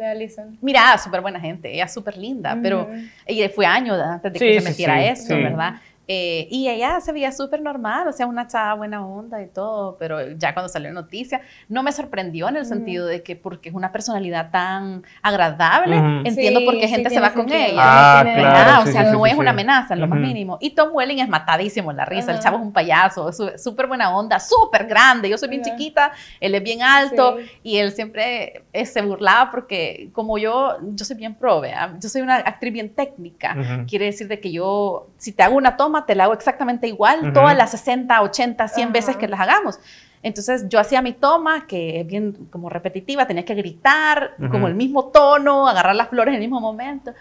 de Alison. Mira, súper buena gente, ella es súper linda, pero ella fue años antes de Sí, que se metiera sí, sí. ¿verdad? Eh, y ella se veía súper normal, o sea, una chava buena onda y todo, pero ya cuando salió la noticia, no me sorprendió en el sentido de que porque es una personalidad tan agradable, Ujú. entiendo Sí, por qué sí, gente se tiene va con sentido. ella. Ah, Tiene- claro, Ah, o sí, sea, sí, no sí, es sí. una amenaza en lo más mínimo. Y Tom Welling es matadísimo en la risa. El Ajá. chavo es un payaso, súper buena onda, súper grande. Yo soy bien Ajá. chiquita, él es bien alto Sí. y él siempre eh, se burlaba porque como yo, yo soy bien pro, ¿vea? yo soy una actriz bien técnica. Quiere decir de que yo, si te hago una toma, te la hago exactamente igual, Ujú. todas las 60, 80, 100 Ajá. veces que las hagamos. Entonces yo hacía mi toma, que es bien como repetitiva, tenía que gritar, Ujú. como el mismo tono, agarrar las flores en el mismo momento.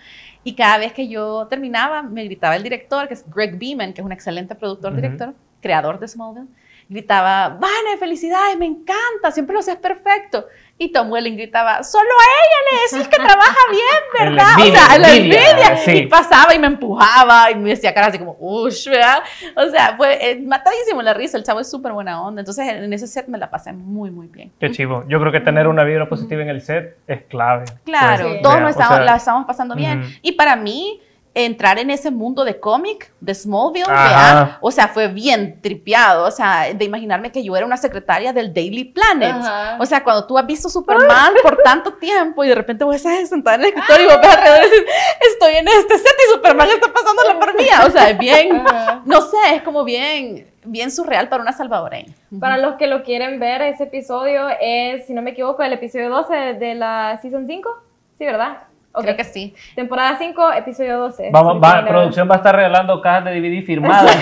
Y cada vez que yo terminaba, me gritaba el director, que es Greg Beeman, que es un excelente productor, director, creador de Smallville, gritaba, Vane, felicidades, me encanta, siempre lo haces perfecto. Y Tom Welling gritaba, solo a ella le decís que trabaja bien, En ¿verdad? la envidia, o sea, la envidia, envidia. sí. Y pasaba y me empujaba y me decía cara así como, ush, ¿verdad? O sea, fue eh, matadísimo la risa, el chavo es súper buena onda. Entonces en ese set me la pasé muy, muy bien. Qué chivo. Yo creo que tener una vibra positiva en el set es clave. Claro, Pues, Sí. todos nos o estamos, sea, la estamos pasando bien. ujú. Y para mí, entrar en ese mundo de cómic, de Smallville, vea, o sea, fue bien tripeado. O sea, de imaginarme que yo era una secretaria del Daily Planet. Ajá. O sea, cuando tú has visto Superman por tanto tiempo y de repente vos estás sentada en el escritorio y vos ves alrededor y dices, estoy en este set y Superman está pasándolo por mí. O sea, es bien, Ajá. no sé, es como bien, bien surreal para una salvadoreña. Para los que lo quieren ver, ese episodio es, si no me equivoco, el episodio 12 de la Season 5. Sí, ¿verdad? Ok. Creo que sí. Temporada 5, episodio 12. Vamos, va, producción va a estar regalando cajas de DVD firmadas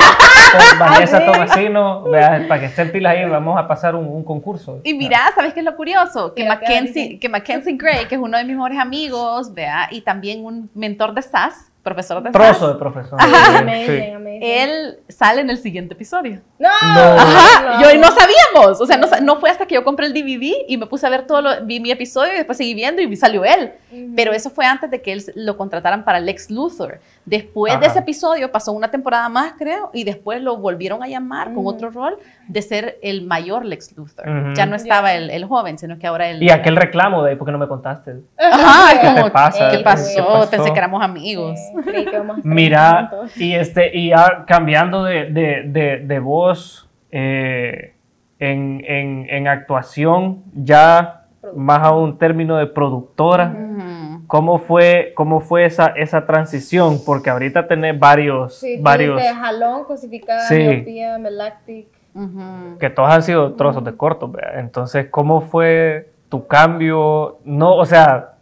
Vanessa ¿Ah? Tomasino. Para que estén pilas ahí, vamos a pasar un, un concurso. Y mira, ¿sabes qué es lo curioso? Que Mira, ¿qué Mackenzie, que Mackenzie Gray, que es uno de mis mejores amigos, vea, y también un mentor de SAS, profesor de Trozo de profesor. Ajá. Sí. Amazing, amazing. él sale en el siguiente episodio. No, No. Ajá, yo no sabíamos, o sea, no, no fue hasta que yo compré el DVD y me puse a ver todo, lo, vi mi episodio y después seguí viendo y salió él. Ujú. Pero eso fue antes de que él lo contrataran para Lex Luthor. Después de Ajá. ese episodio pasó una temporada más, creo, y después lo volvieron a llamar con Ujú. otro rol de ser el mayor Lex Luthor. Ya no estaba el, el joven, sino que ahora el... Y aquel reclamo de ahí, ¿por qué no me contaste? Ajá, es ¿Qué como, te pasa? ¿qué ¿Qué pasó? pasó? Pensé que éramos amigos. Creí que Mira, y este, y ya cambiando de, de, de, de voz eh, en, en, en actuación, ya más a un término de productora. Ujú. ¿Cómo fue, cómo fue esa, esa transición? Porque ahorita tenés varios, Sí, varios tuviste jalón, cosificada, Sí. miopía, melactic. Ujú. que todos han sido trozos de cortos, ¿verdad? Entonces, ¿cómo fue tu cambio? No, o sea,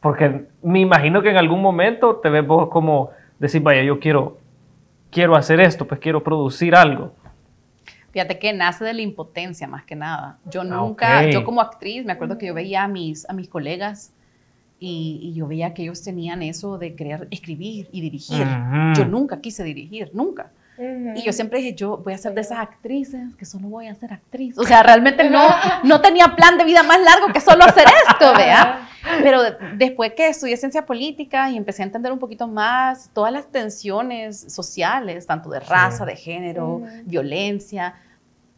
porque me imagino que en algún momento te ves vos como decir, vaya, yo quiero, quiero hacer esto, pues quiero producir algo. Fíjate que nace de la impotencia más que nada. Yo Ah, nunca, yo como actriz, me acuerdo que yo veía a mis, a mis colegas y, y yo veía que ellos tenían eso de querer escribir y dirigir. Yo nunca quise dirigir, nunca. Ujú. Y yo siempre dije, yo voy a ser de esas actrices que solo voy a ser actriz. O sea, realmente no, no tenía plan de vida más largo que solo hacer esto, vea. Pero de- después que estudié ciencia política y empecé a entender un poquito más todas las tensiones sociales, tanto de raza, de género, Ujú. violencia,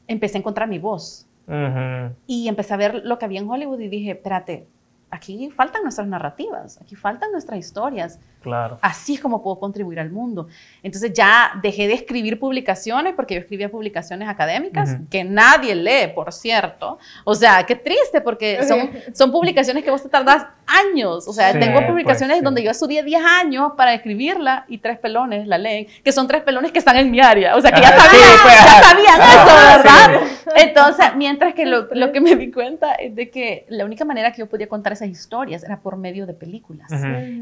empecé a encontrar mi voz. Ujú. Y empecé a ver lo que había en Hollywood y dije, espérate, aquí faltan nuestras narrativas, aquí faltan nuestras historias. Claro. Así es como puedo contribuir al mundo. Entonces ya dejé de escribir publicaciones, porque yo escribía publicaciones académicas, Ujú. que nadie lee, por cierto. O sea, qué triste, porque son, son publicaciones que vos te tardás años. O sea, Sí, tengo publicaciones pues, sí. donde yo estudié 10 años para escribirla y tres pelones la leen, que son tres pelones que están en mi área. O sea, que ya Ajá, sí, sabían, pues, ya sabían Ajá, eso, ¿verdad? sí. Entonces, mientras que lo, lo que me di cuenta es de que la única manera que yo podía contar esas historias era por medio de películas.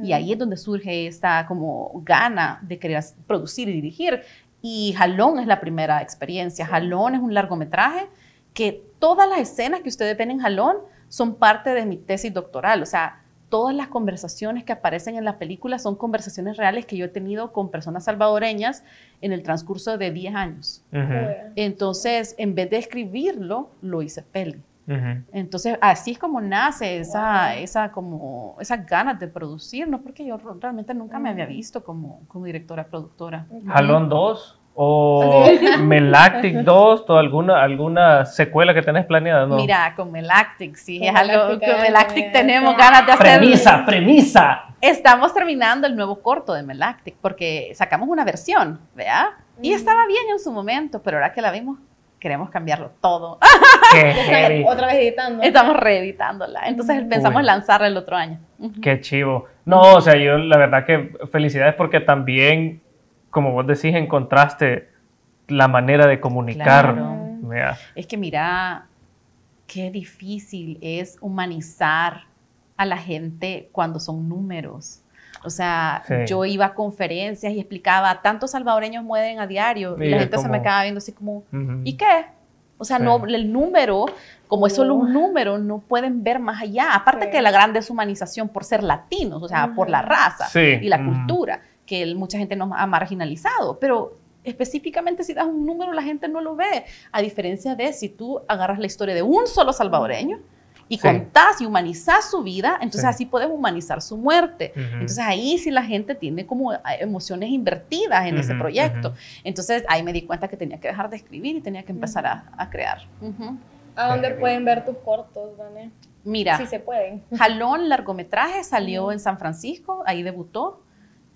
Y ahí es donde surge esta como gana de querer producir y dirigir. Y Jalón es la primera experiencia. Jalón es un largometraje que todas las escenas que ustedes ven en Jalón son parte de mi tesis doctoral. O sea, todas las conversaciones que aparecen en la película son conversaciones reales que yo he tenido con personas salvadoreñas en el transcurso de 10 años. Entonces, en vez de escribirlo, lo hice peli. Entonces, así es como nace esa, esa, como, esas ganas de producir, no porque yo realmente nunca me había visto como, como directora productora. ¿Jalón 2? ¿O Melactic 2? ¿O alguna, alguna secuela que tenés planeada? No? Mira, con Melactic, sí, es algo que Melactic tenemos ganas de hacer. Premisa, premisa. Estamos terminando el nuevo corto de Melactic porque sacamos una versión, ¿vea? Y estaba bien en su momento, pero ahora que la vimos, queremos cambiarlo todo. Qué otra vez editando. Estamos reeditándola. Entonces pensamos lanzarla el otro año. Qué chivo. No, o sea, yo la verdad que felicidades porque también, como vos decís, encontraste la manera de comunicar. Es que mira, qué difícil es humanizar a la gente cuando son números. O sea, yo iba a conferencias y explicaba, tantos salvadoreños mueren a diario y, la gente se me acaba viendo así como, ¿y qué? O sea, no, el número, como es solo un número, no pueden ver más allá. Aparte que la gran deshumanización por ser latinos, o sea, por la raza y la cultura, que mucha gente nos ha marginalizado. Pero específicamente si das un número, la gente no lo ve. A diferencia de si tú agarras la historia de un solo salvadoreño y contás y humanizás su vida, entonces así puedes humanizar su muerte. Entonces ahí sí la gente tiene como eh, emociones invertidas en ese proyecto. Entonces ahí me di cuenta que tenía que dejar de escribir y tenía que empezar a, crear. ¿A dónde pueden ver tus cortos, Dani? Mira, sí se pueden. Jalón largometraje salió en San Francisco, ahí debutó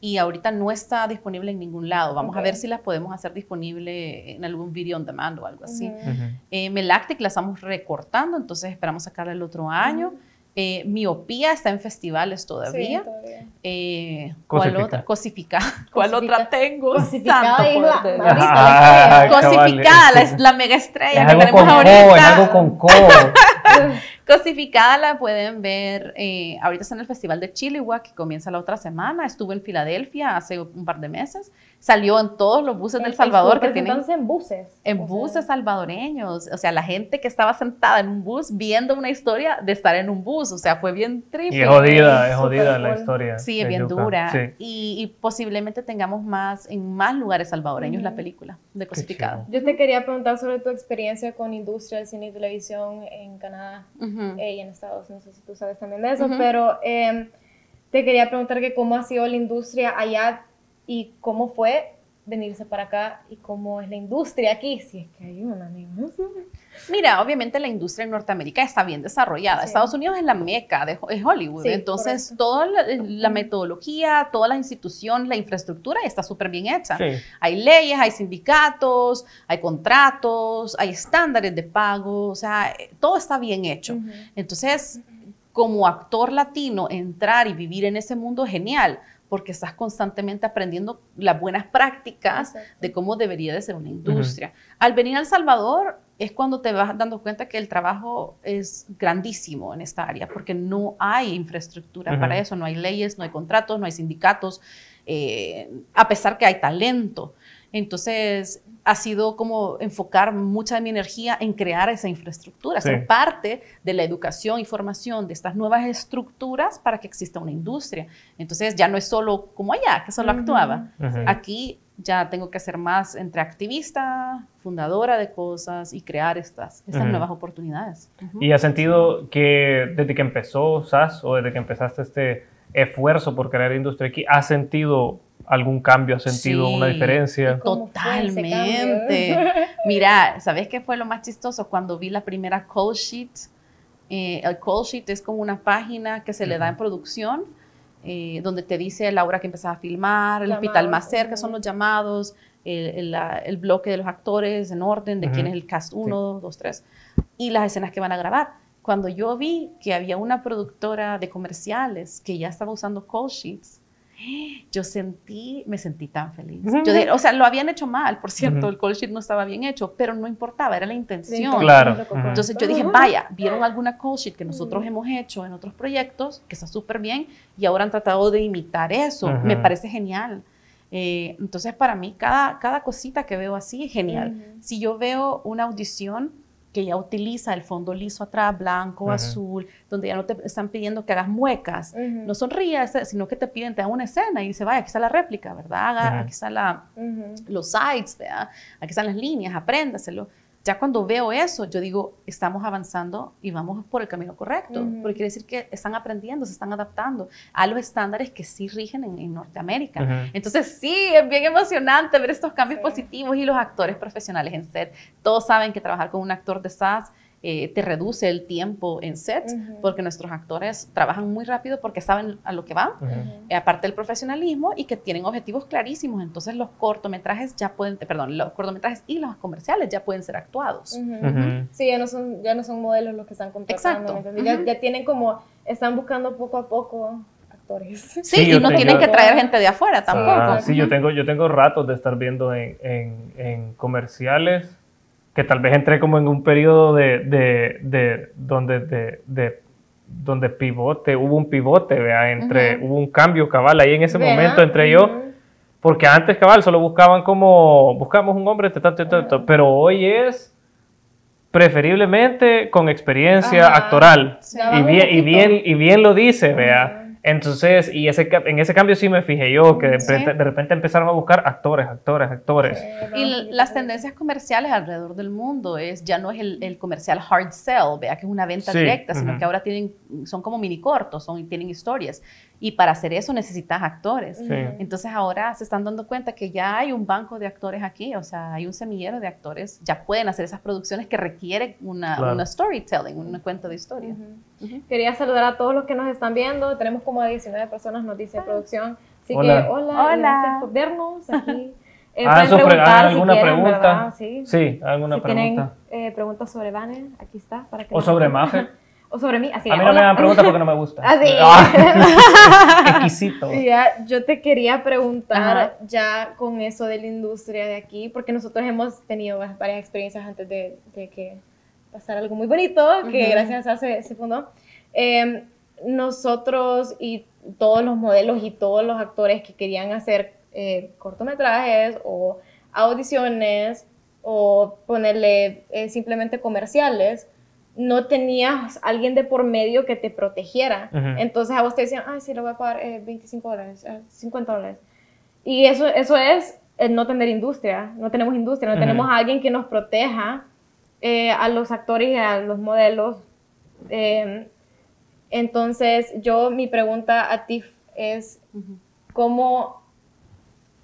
y ahorita no está disponible en ningún lado. Vamos a ver si las podemos hacer disponible en algún video on demand o algo así. Eh, Melactic la estamos recortando, entonces esperamos sacarla el otro año. Eh, miopía está en festivales todavía. Eh, ¿Cuál otra? Cosificada. ¿Cuál otra tengo? Cosificada. Cosificada, la, la, mega estrella que tenemos ahorita. es algo con co. Cosificada la pueden ver, eh, ahorita está en el Festival de Chilihuac, que comienza la otra semana. Estuvo en Filadelfia hace un par de meses. Salió en todos los buses del Salvador que tienen. en buses. En buses salvadoreños. O sea, la gente que estaba sentada en un bus viendo una historia de estar en un bus. O sea, fue bien triste. Y es jodida, es jodida la historia. Sí, es bien dura. Y, posiblemente tengamos más en más lugares salvadoreños la película de Cosificada. Yo te quería preguntar sobre tu experiencia con industria del cine y televisión en Canadá y en Estados Unidos. No sé si tú sabes también de eso, pero em, te quería preguntar que cómo ha sido la industria allá y cómo fue venirse para acá y cómo es la industria aquí, si es que hay una. Mira, obviamente la industria en Norteamérica está bien desarrollada. Estados Unidos es la meca de Hollywood. Entonces, toda la, metodología, toda la institución, la infraestructura está súper bien hecha. Hay leyes, hay sindicatos, hay contratos, hay estándares de pago, o sea, todo está bien hecho. Entonces, como actor latino, entrar y vivir en ese mundo es genial porque estás constantemente aprendiendo las buenas prácticas de cómo debería de ser una industria. Al venir a El Salvador es cuando te vas dando cuenta que el trabajo es grandísimo en esta área, porque no hay infraestructura para eso, no hay leyes, no hay contratos, no hay sindicatos, eh, a pesar que hay talento. Entonces, ha sido como enfocar mucha de mi energía en crear esa infraestructura, ser parte de la educación y formación de estas nuevas estructuras para que exista una industria. Entonces, ya no es solo como allá, que solo actuaba. Aquí ya tengo que ser más entre activista, fundadora de cosas y crear estas, estas nuevas oportunidades. ¿Y has sentido que desde que empezó SAS o desde que empezaste este esfuerzo por crear industria aquí, has sentido algún cambio? ¿Has sentido una diferencia? Totalmente. Mira, ¿sabes qué fue lo más chistoso? Cuando vi la primera call sheet, eh, el call sheet es como una página que se le da en producción, eh, donde te dice la hora que empezás a filmar, el hospital más cerca son los llamados, el, el, bloque de los actores en orden, de quién es el cast 1, 2, 3, y las escenas que van a grabar. Cuando yo vi que había una productora de comerciales que ya estaba usando call sheets, yo sentí, me sentí tan feliz. Yo o sea, lo habían hecho mal, por cierto, el call sheet no estaba bien hecho, pero no importaba, era la intención. Claro. Entonces yo dije, vaya, vieron alguna call sheet que nosotros hemos hecho en otros proyectos, que está súper bien, y ahora han tratado de imitar eso. Me parece genial. Eh, entonces, para mí, cada, cada cosita que veo así es genial. Si yo veo una audición, que ya utiliza el fondo liso atrás, blanco, azul, donde ya no te están pidiendo que hagas muecas, no sonrías, sino que te piden, te dan una escena y dice, vaya, aquí está la réplica, ¿verdad? Haga, Aquí están la, los sides, ¿verdad? Aquí están las líneas, apréndaselo. Ya cuando veo eso, yo digo, estamos avanzando y vamos por el camino correcto, porque quiere decir que están aprendiendo, se están adaptando a los estándares que sí rigen en, Norteamérica. Entonces, sí, es bien emocionante ver estos cambios positivos y los actores profesionales en set. Todos saben que trabajar con un actor de SAS eh, te reduce el tiempo en set, porque nuestros actores trabajan muy rápido porque saben a lo que van, eh, aparte del profesionalismo y que tienen objetivos clarísimos. Entonces los cortometrajes ya pueden, perdón, los cortometrajes y los comerciales ya pueden ser actuados. Sí, ya no, son, ya no son modelos los que están contratando. Exacto. Ya, ya tienen como, están buscando poco a poco actores. Sí, y no tienen que traer gente de afuera tampoco. sí, yo tengo, yo tengo ratos de estar viendo en, en, en comerciales que tal vez entré como en un periodo de, de, de donde, de, donde pivote, hubo un pivote, vea, entre, hubo un cambio cabal. Ahí en ese momento entre yo, porque antes cabal solo buscaban como, buscamos un hombre, pero hoy es preferiblemente con experiencia actoral. Y bien, y, bien, y bien lo dice, vea. Entonces, y ese, en ese cambio sí me fijé yo, que de, repente empezaron a buscar actores, actores, actores. Y las tendencias comerciales alrededor del mundo es, ya no es el, comercial hard sell, vea que es una venta directa, sino que ahora tienen, son como mini cortos, son, tienen historias. Y para hacer eso necesitas actores. Entonces ahora se están dando cuenta que ya hay un banco de actores aquí, o sea, hay un semillero de actores, ya pueden hacer esas producciones que requieren una, una storytelling, una cuenta de historia. Quería saludar a todos los que nos están viendo, tenemos como 19 personas, nos dice producción. Así hola. que hola, hola. gracias por vernos aquí. Eh, ah, preguntar, ¿alguna si quieren, pregunta? Sí. sí, alguna si pregunta. Tienen eh, preguntas sobre Banner, aquí está. Para que o sobre Mafe. o sobre mí. Así a mí no me dan preguntas porque no me gusta. Así. Ah, exquisito. Ya, yo te quería preguntar ya con eso de la industria de aquí, porque nosotros hemos tenido varias experiencias antes de, de que pasara algo muy bonito, que gracias a se, se fundó. Em, nosotros y todos los modelos y todos los actores que querían hacer eh, cortometrajes o audiciones o ponerle eh, simplemente comerciales, no tenías alguien de por medio que te protegiera. Entonces a vos te decían, ay, sí, le voy a pagar 25 eh, dólares, 50 dólares. Y eso, eso es no tener industria, no tenemos industria, no tenemos a alguien que nos proteja a los actores y a los modelos. Em, entonces, yo, mi pregunta a ti es, ¿cómo...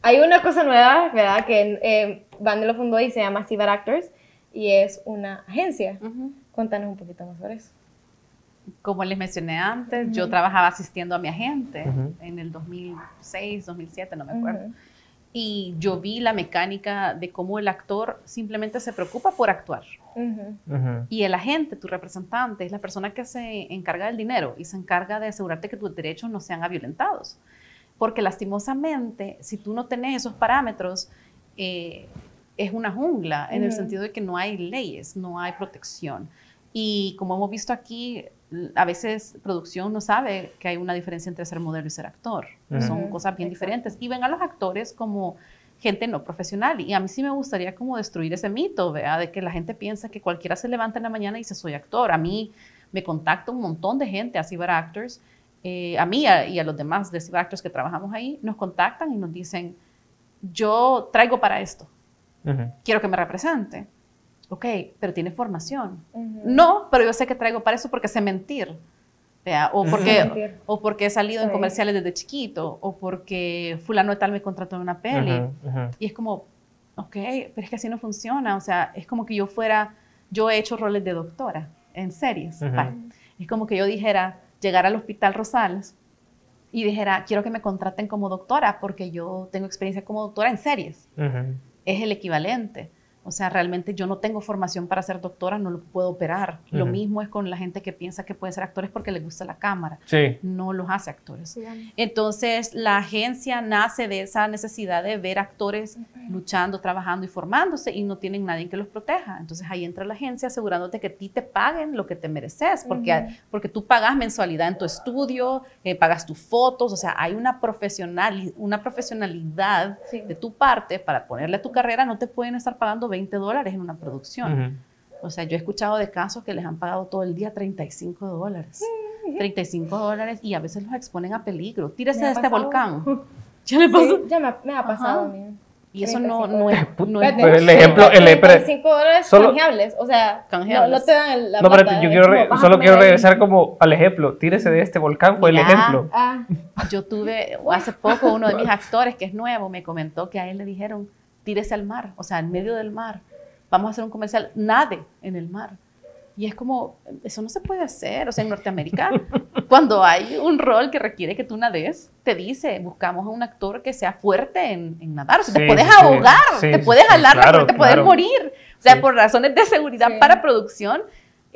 Hay una cosa nueva, ¿verdad? Que eh, lo fundó y se llama Cibar Actors y es una agencia. Cuéntanos un poquito más sobre eso. Como les mencioné antes, yo trabajaba asistiendo a mi agente en el 2006, 2007, no me acuerdo. Y yo vi la mecánica de cómo el actor simplemente se preocupa por actuar. Y el agente, tu representante, es la persona que se encarga del dinero y se encarga de asegurarte que tus derechos no sean violentados. Porque lastimosamente, si tú no tenés esos parámetros, eh, es una jungla en el sentido de que no hay leyes, no hay protección. Y como hemos visto aquí, a veces producción no sabe que hay una diferencia entre ser modelo y ser actor. Son cosas bien diferentes. Y ven a los actores como gente no profesional. Y a mí sí me gustaría como destruir ese mito, ¿vea? De que la gente piensa que cualquiera se levanta en la mañana y dice soy actor. A mí me contacta un montón de gente a Cyber Actors, eh, a mí y a los demás de Cyber Actors que trabajamos ahí, nos contactan y nos dicen, yo traigo para esto, quiero que me represente. Ok, pero tiene formación. No, pero yo sé que traigo para eso porque sé mentir o, porque, o porque he salido en comerciales desde chiquito, o porque fulano de tal me contrató en una peli. Y es como, ok, pero es que así no funciona. O sea, es como que yo fuera, yo he hecho roles de doctora en series. Es como que yo dijera, llegar al Hospital Rosales y dijera, quiero que me contraten como doctora porque yo tengo experiencia como doctora en series. Es el equivalente. O sea, realmente yo no tengo formación para ser doctora, no lo puedo operar. Lo mismo es con la gente que piensa que puede ser actores porque les gusta la cámara. Sí. No los hace actores. Entonces, la agencia nace de esa necesidad de ver actores luchando, trabajando y formándose y no tienen nadie que los proteja. Entonces, ahí entra la agencia asegurándote que a ti te paguen lo que te mereces, porque, porque tú pagas mensualidad en tu estudio, eh, pagas tus fotos, o sea, hay una, profesional, una profesionalidad de tu parte para ponerle a tu carrera, no te pueden estar pagando 20 dólares en una producción. O sea, yo he escuchado de casos que les han pagado todo el día 35 dólares. 35 dólares y a veces los exponen a peligro. Tírese de este volcán. ¿Ya le pasó? ya me, ha pasado a mí. Y eso no, 35 no es... No es Pero el ejemplo, el, 35 dólares solo- canjeables, o sea, Canjeables. No, no te dan la no, pero yo quiero re- solo quiero regresar como al ejemplo. Tírese de este volcán, fue el Ya. ejemplo. Ah, Yo tuve, hace poco, uno de mis actores, que es nuevo, me comentó que a él le dijeron, tírese al mar, o sea, en medio del mar. Vamos a hacer un comercial, nade en el mar. Y es como, eso no se puede hacer. O sea, en Norteamérica, cuando hay un rol que requiere que tú nades, te dice, buscamos a un actor que sea fuerte en, en nadar. O sea, te puedes ahogar, Sí, te puedes sí, jalar, claro, te puedes claro. morir. O sea, Sí. por razones de seguridad Sí. para producción,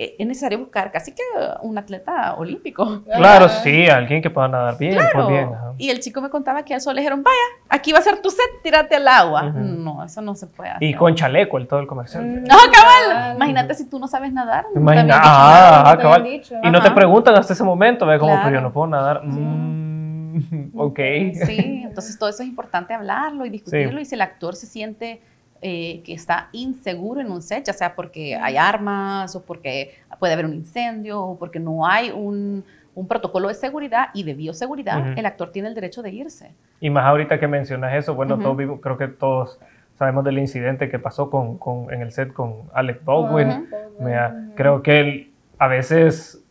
es necesario buscar casi que un atleta olímpico. Claro, ah, sí, alguien que pueda nadar bien, pues Claro. bien. Y el chico me contaba que a eso le dijeron, vaya, aquí va a ser tu set, tírate al agua. No, eso no se puede hacer. Y con chaleco, el todo el comercial. Mm, No, cabal. Imagínate si tú no sabes nadar. no Imagina, dicho ah, nada. no ajá, te cabal. dicho. Y no te preguntan hasta ese momento, ve como, pero yo no puedo nadar. Mm, ok. Sí, entonces todo eso es importante hablarlo y discutirlo. Y si el actor se siente eh, que está inseguro en un set, ya sea porque hay armas o porque puede haber un incendio o porque no hay un, un protocolo de seguridad y de bioseguridad, Ujú. el actor tiene el derecho de irse. Y más ahorita que mencionas eso, bueno, Ujú. todos vimos- creo que todos sabemos del incidente que pasó con, con- en el set con Alec Baldwin. Ujú. Mira, creo que él- a veces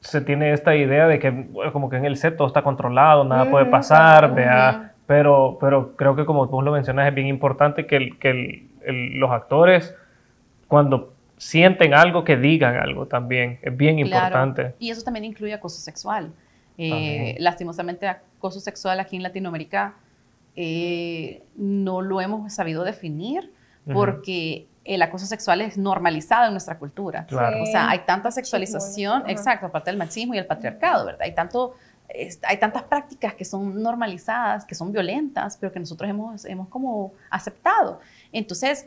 se tiene esta idea de que bueno, como que en el set todo está controlado, nada puede pasar, vea. Pero, pero creo que como tú lo mencionas es bien importante que, el- que el- el- los actores cuando sienten algo que digan algo también, es bien Claro. importante. Y eso también incluye acoso sexual. Eh, lastimosamente, acoso sexual aquí en Latinoamérica eh, no lo hemos sabido definir porque el acoso sexual es normalizado en nuestra cultura. Claro. O sea, hay tanta sexualización, exacto, aparte del machismo y el patriarcado, ¿verdad? Hay, tanto, es- hay tantas prácticas que son normalizadas, que son violentas, pero que nosotros hemos, hemos como aceptado. Entonces,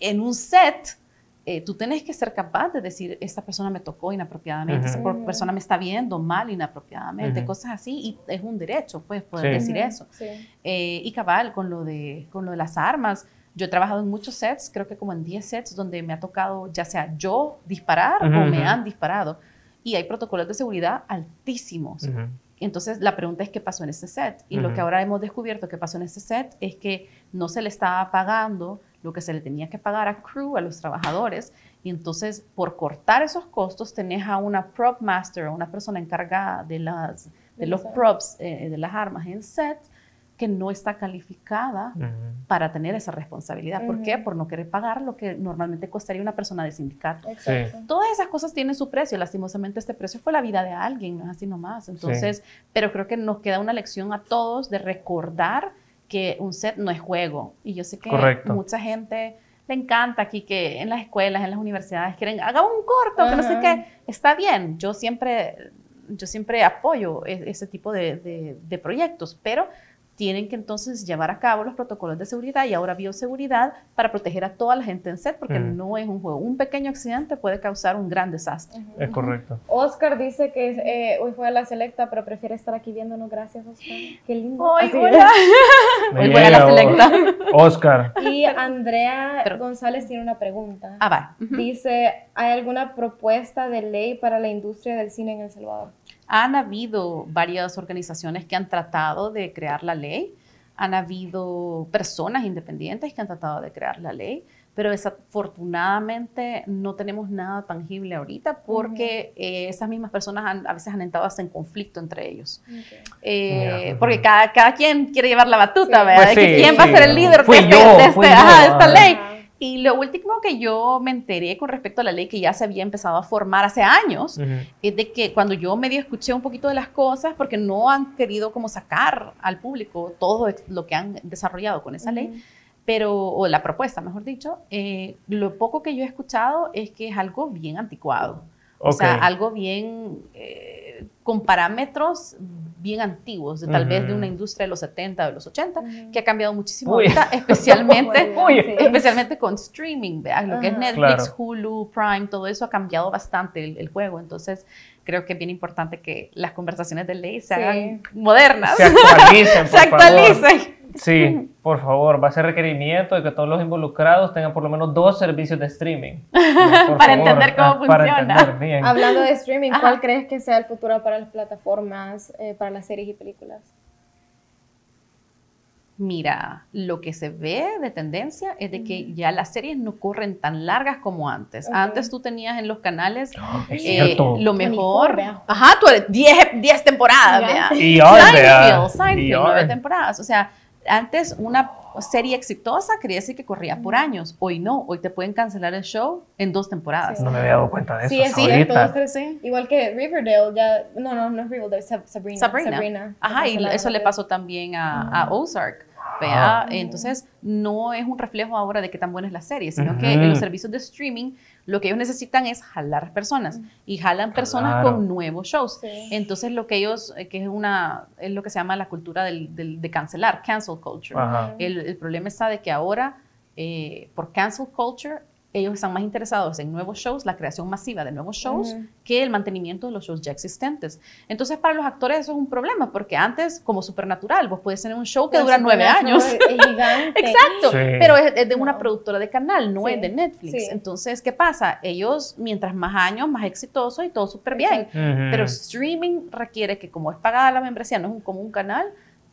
en un set, eh, tú tienes que ser capaz de decir, esta persona me tocó inapropiadamente, Ujú. esta por- persona me está viendo mal inapropiadamente, Ujú. cosas así, y es un derecho, pues, poder Sí. decir Ujú, eso. Sí. Eh, y cabal, con lo, de, con lo de las armas, yo he trabajado en muchos sets, creo que como en 10 sets, donde me ha tocado ya sea yo disparar o me han disparado. Y hay protocolos de seguridad altísimos. Entonces, la pregunta es qué pasó en este set. Y lo que ahora hemos descubierto que pasó en este set es que no se le estaba pagando lo que se le tenía que pagar a crew, a los trabajadores. Y entonces, por cortar esos costos, tenés a una prop master, a una persona encargada de, las, de los props, eh, de las armas en set, que no está calificada para tener esa responsabilidad. ¿Por qué? Por no querer pagar lo que normalmente costaría una persona de sindicato. Todas esas cosas tienen su precio. Lastimosamente este precio fue la vida de alguien, no es así nomás. Entonces, pero creo que nos queda una lección a todos de recordar que un set no es juego. Y yo sé que Correcto. mucha gente le encanta aquí que en las escuelas, en las universidades quieren, haga un corto, que no sé qué. Está bien, yo siempre, yo siempre apoyo e- ese tipo de, de- de proyectos, pero tienen que entonces llevar a cabo los protocolos de seguridad y ahora bioseguridad para proteger a toda la gente en set, porque Mm. no es un juego. Un pequeño accidente puede causar un gran desastre. Es correcto. Oscar dice que eh, hoy fue a la selecta, pero prefiere estar aquí viéndonos. Gracias, Oscar. Qué lindo. Ay, hola. Hoy voy a la selecta. Oscar. Y Andrea Pero- González tiene una pregunta. Ah, va. Dice, ¿hay alguna propuesta de ley para la industria del cine en El Salvador? Han habido varias organizaciones que han tratado de crear la ley, han habido personas independientes que han tratado de crear la ley, pero desafortunadamente no tenemos nada tangible ahorita porque eh, esas mismas personas han- a veces han entrado hasta en conflicto entre ellos. Eh, Ya. porque cada, cada quien quiere llevar la batuta, Sí. ¿verdad? Pues sí, ¿Quién va a sí. ser el líder de, este- de este- fui yo, ajá, de esta ley? Y lo último que yo me enteré con respecto a la ley que ya se había empezado a formar hace años, Ujú. es de que cuando yo medio escuché un poquito de las cosas, porque no han querido como sacar al público todo lo que han desarrollado con esa ley, pero, o la propuesta, mejor dicho, eh, lo poco que yo he escuchado es que es algo bien anticuado. O sea, algo bien, eh, con parámetros bien antiguos, de, tal vez de una industria de los 70, de los 80, Ujú. que ha cambiado muchísimo Uy. ahorita, especialmente Uy. especialmente con streaming, ¿verdad? lo que es. Netflix, Claro. Hulu, Prime, todo eso ha cambiado bastante el, el juego. Entonces, creo que es bien importante que las conversaciones de ley se Sí. hagan modernas, Se actualicen, se por favor. actualicen. Sí, por favor, va a ser requerimiento de que todos los involucrados tengan por lo menos dos servicios de streaming. Por Para entender cómo ah, Para funciona. entender bien. Hablando de streaming, Ajá. ¿cuál crees que sea el futuro para las plataformas, eh, para las series y películas? Mira, lo que se ve de tendencia es de que ya las series no corren tan largas como antes. Antes tú tenías en los canales Es eh, lo 24, mejor. Ajá, tú eres 10, 10 temporadas, vea. Y ahora, vea, Seinfeld, y Seinfeld, ahora. nueve temporadas. O sea, antes una serie exitosa quería decir que corría por años. Hoy no, hoy te pueden cancelar el show en dos temporadas. Sí. No me había dado cuenta de eso Sí, es cierto. Sí. Igual que Riverdale, ya. No, no, no es Riverdale, Sab- Sabrina. Sabrina. Ajá, y eso le pasó también a, a Ozark. ¿vea? Entonces, no es un reflejo ahora de qué tan buena es la serie, sino que en los servicios de streaming lo que ellos necesitan es jalar personas y jalan personas Claro. con nuevos shows. Sí. Entonces, lo que ellos, eh, que es una, es lo que se llama la cultura del, del- de cancelar, cancel culture. El, el problema está de que ahora, eh, por cancel culture, ellos están más interesados en nuevos shows, la creación masiva de nuevos shows, que el mantenimiento de los shows ya existentes. Entonces, para los actores eso es un problema, porque antes, como Supernatural, vos puedes tener un show que Pero dura nueve años. Es gigante. Exacto, Sí. pero es, es de una No. productora de canal, no Sí, es de Netflix. sí. Entonces, ¿qué pasa? Ellos, mientras más años, más exitoso y todo súper bien. Pero streaming requiere que como es pagada la membresía, no es un, como un canal,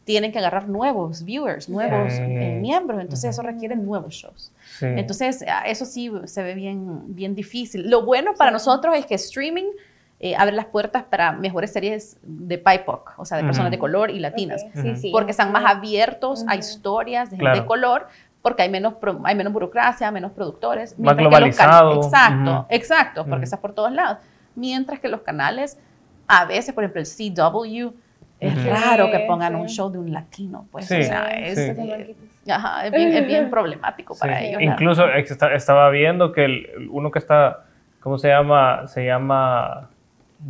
tienen que agarrar nuevos viewers, nuevos Sí. eh, miembros. Entonces eso requiere nuevos shows. Sí. Entonces eso sí se ve bien, bien difícil. Lo bueno para Sí. nosotros es que streaming eh, abre las puertas para mejores series de BIPOC, o sea, de personas Ujú. de color y latinas. Ok, sí, Ujú. sí, Porque están más abiertos a Ujú. historias de gente Claro. de color, porque hay menos, pro- hay menos burocracia, menos productores. Más que los globalizado. Exacto, Ujú. exacto, porque Ujú. está por todos lados. Mientras que los canales, a veces, por ejemplo, el CW, es raro que pongan sí. un show de un latino, pues, Sí, o sea, es, sí. eh, ajá, es bien, es bien problemático para Sí, ellos. Incluso estaba viendo que el, uno que está, ¿cómo se llama? Se llama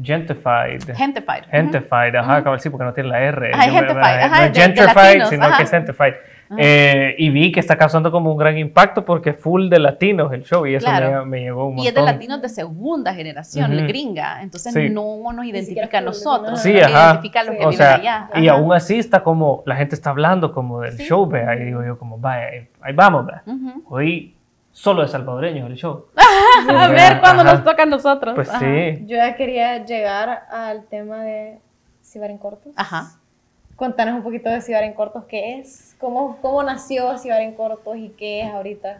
Gentified. Gentified. Gentified, ajá, Ujú. cabal, sí, porque no tiene la R. Ajá, Yo- Gentified, no ajá, es de- de gentrified, latinos, sino ajá. que es Gentified. Ajá. Eh, y vi que está causando como un gran impacto porque es full de latinos el show y eso Claro. me, me llegó un Y es de montón. latinos de segunda generación, Ujú. gringa. Entonces Sí. no nos identifica a nosotros. Sí, nos ajá. Identifica a los Sí. que O viven sea, allá. y Ajá. aún así está como, la gente está hablando como del Sí. show, vea, y digo yo como, vaya, ahí- ahí vamos, vea. Ujú. Hoy solo de salvadoreños el show. A ver cuándo nos toca a nosotros. Pues Ajá. sí. Yo ya quería llegar al tema de Cibar en Cortos. Ajá. Contanos un poquito de Cibar en Cortos, ¿qué es? ¿Cómo, cómo nació Cibar en Cortos y qué es ahorita?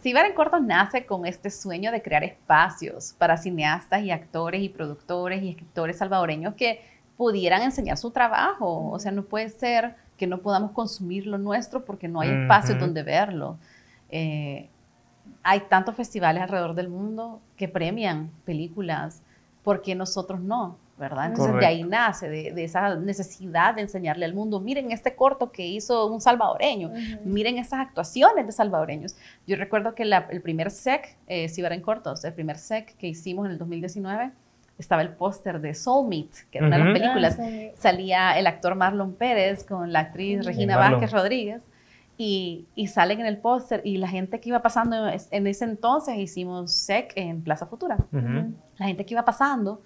Cibar en Cortos nace con este sueño de crear espacios para cineastas y actores y productores y escritores salvadoreños que pudieran enseñar su trabajo. O sea, no puede ser que no podamos consumir lo nuestro porque no hay espacios Ujú. donde verlo. Eh, hay tantos festivales alrededor del mundo que premian películas, porque nosotros no? ¿Verdad? Entonces de ahí nace, de, de esa necesidad de enseñarle al mundo, miren este corto que hizo un salvadoreño, miren esas actuaciones de salvadoreños. Yo recuerdo que la- el primer SEC, eh, si en cortos, el primer SEC que hicimos en el 2019, estaba el póster de Soulmate, que era una de las películas. Ah, sí. Salía el actor Marlon Pérez con la actriz. Regina. Vázquez Rodríguez. Y, y salen en el póster y la gente que iba pasando en ese entonces hicimos SEC en Plaza Futura. La gente que iba pasando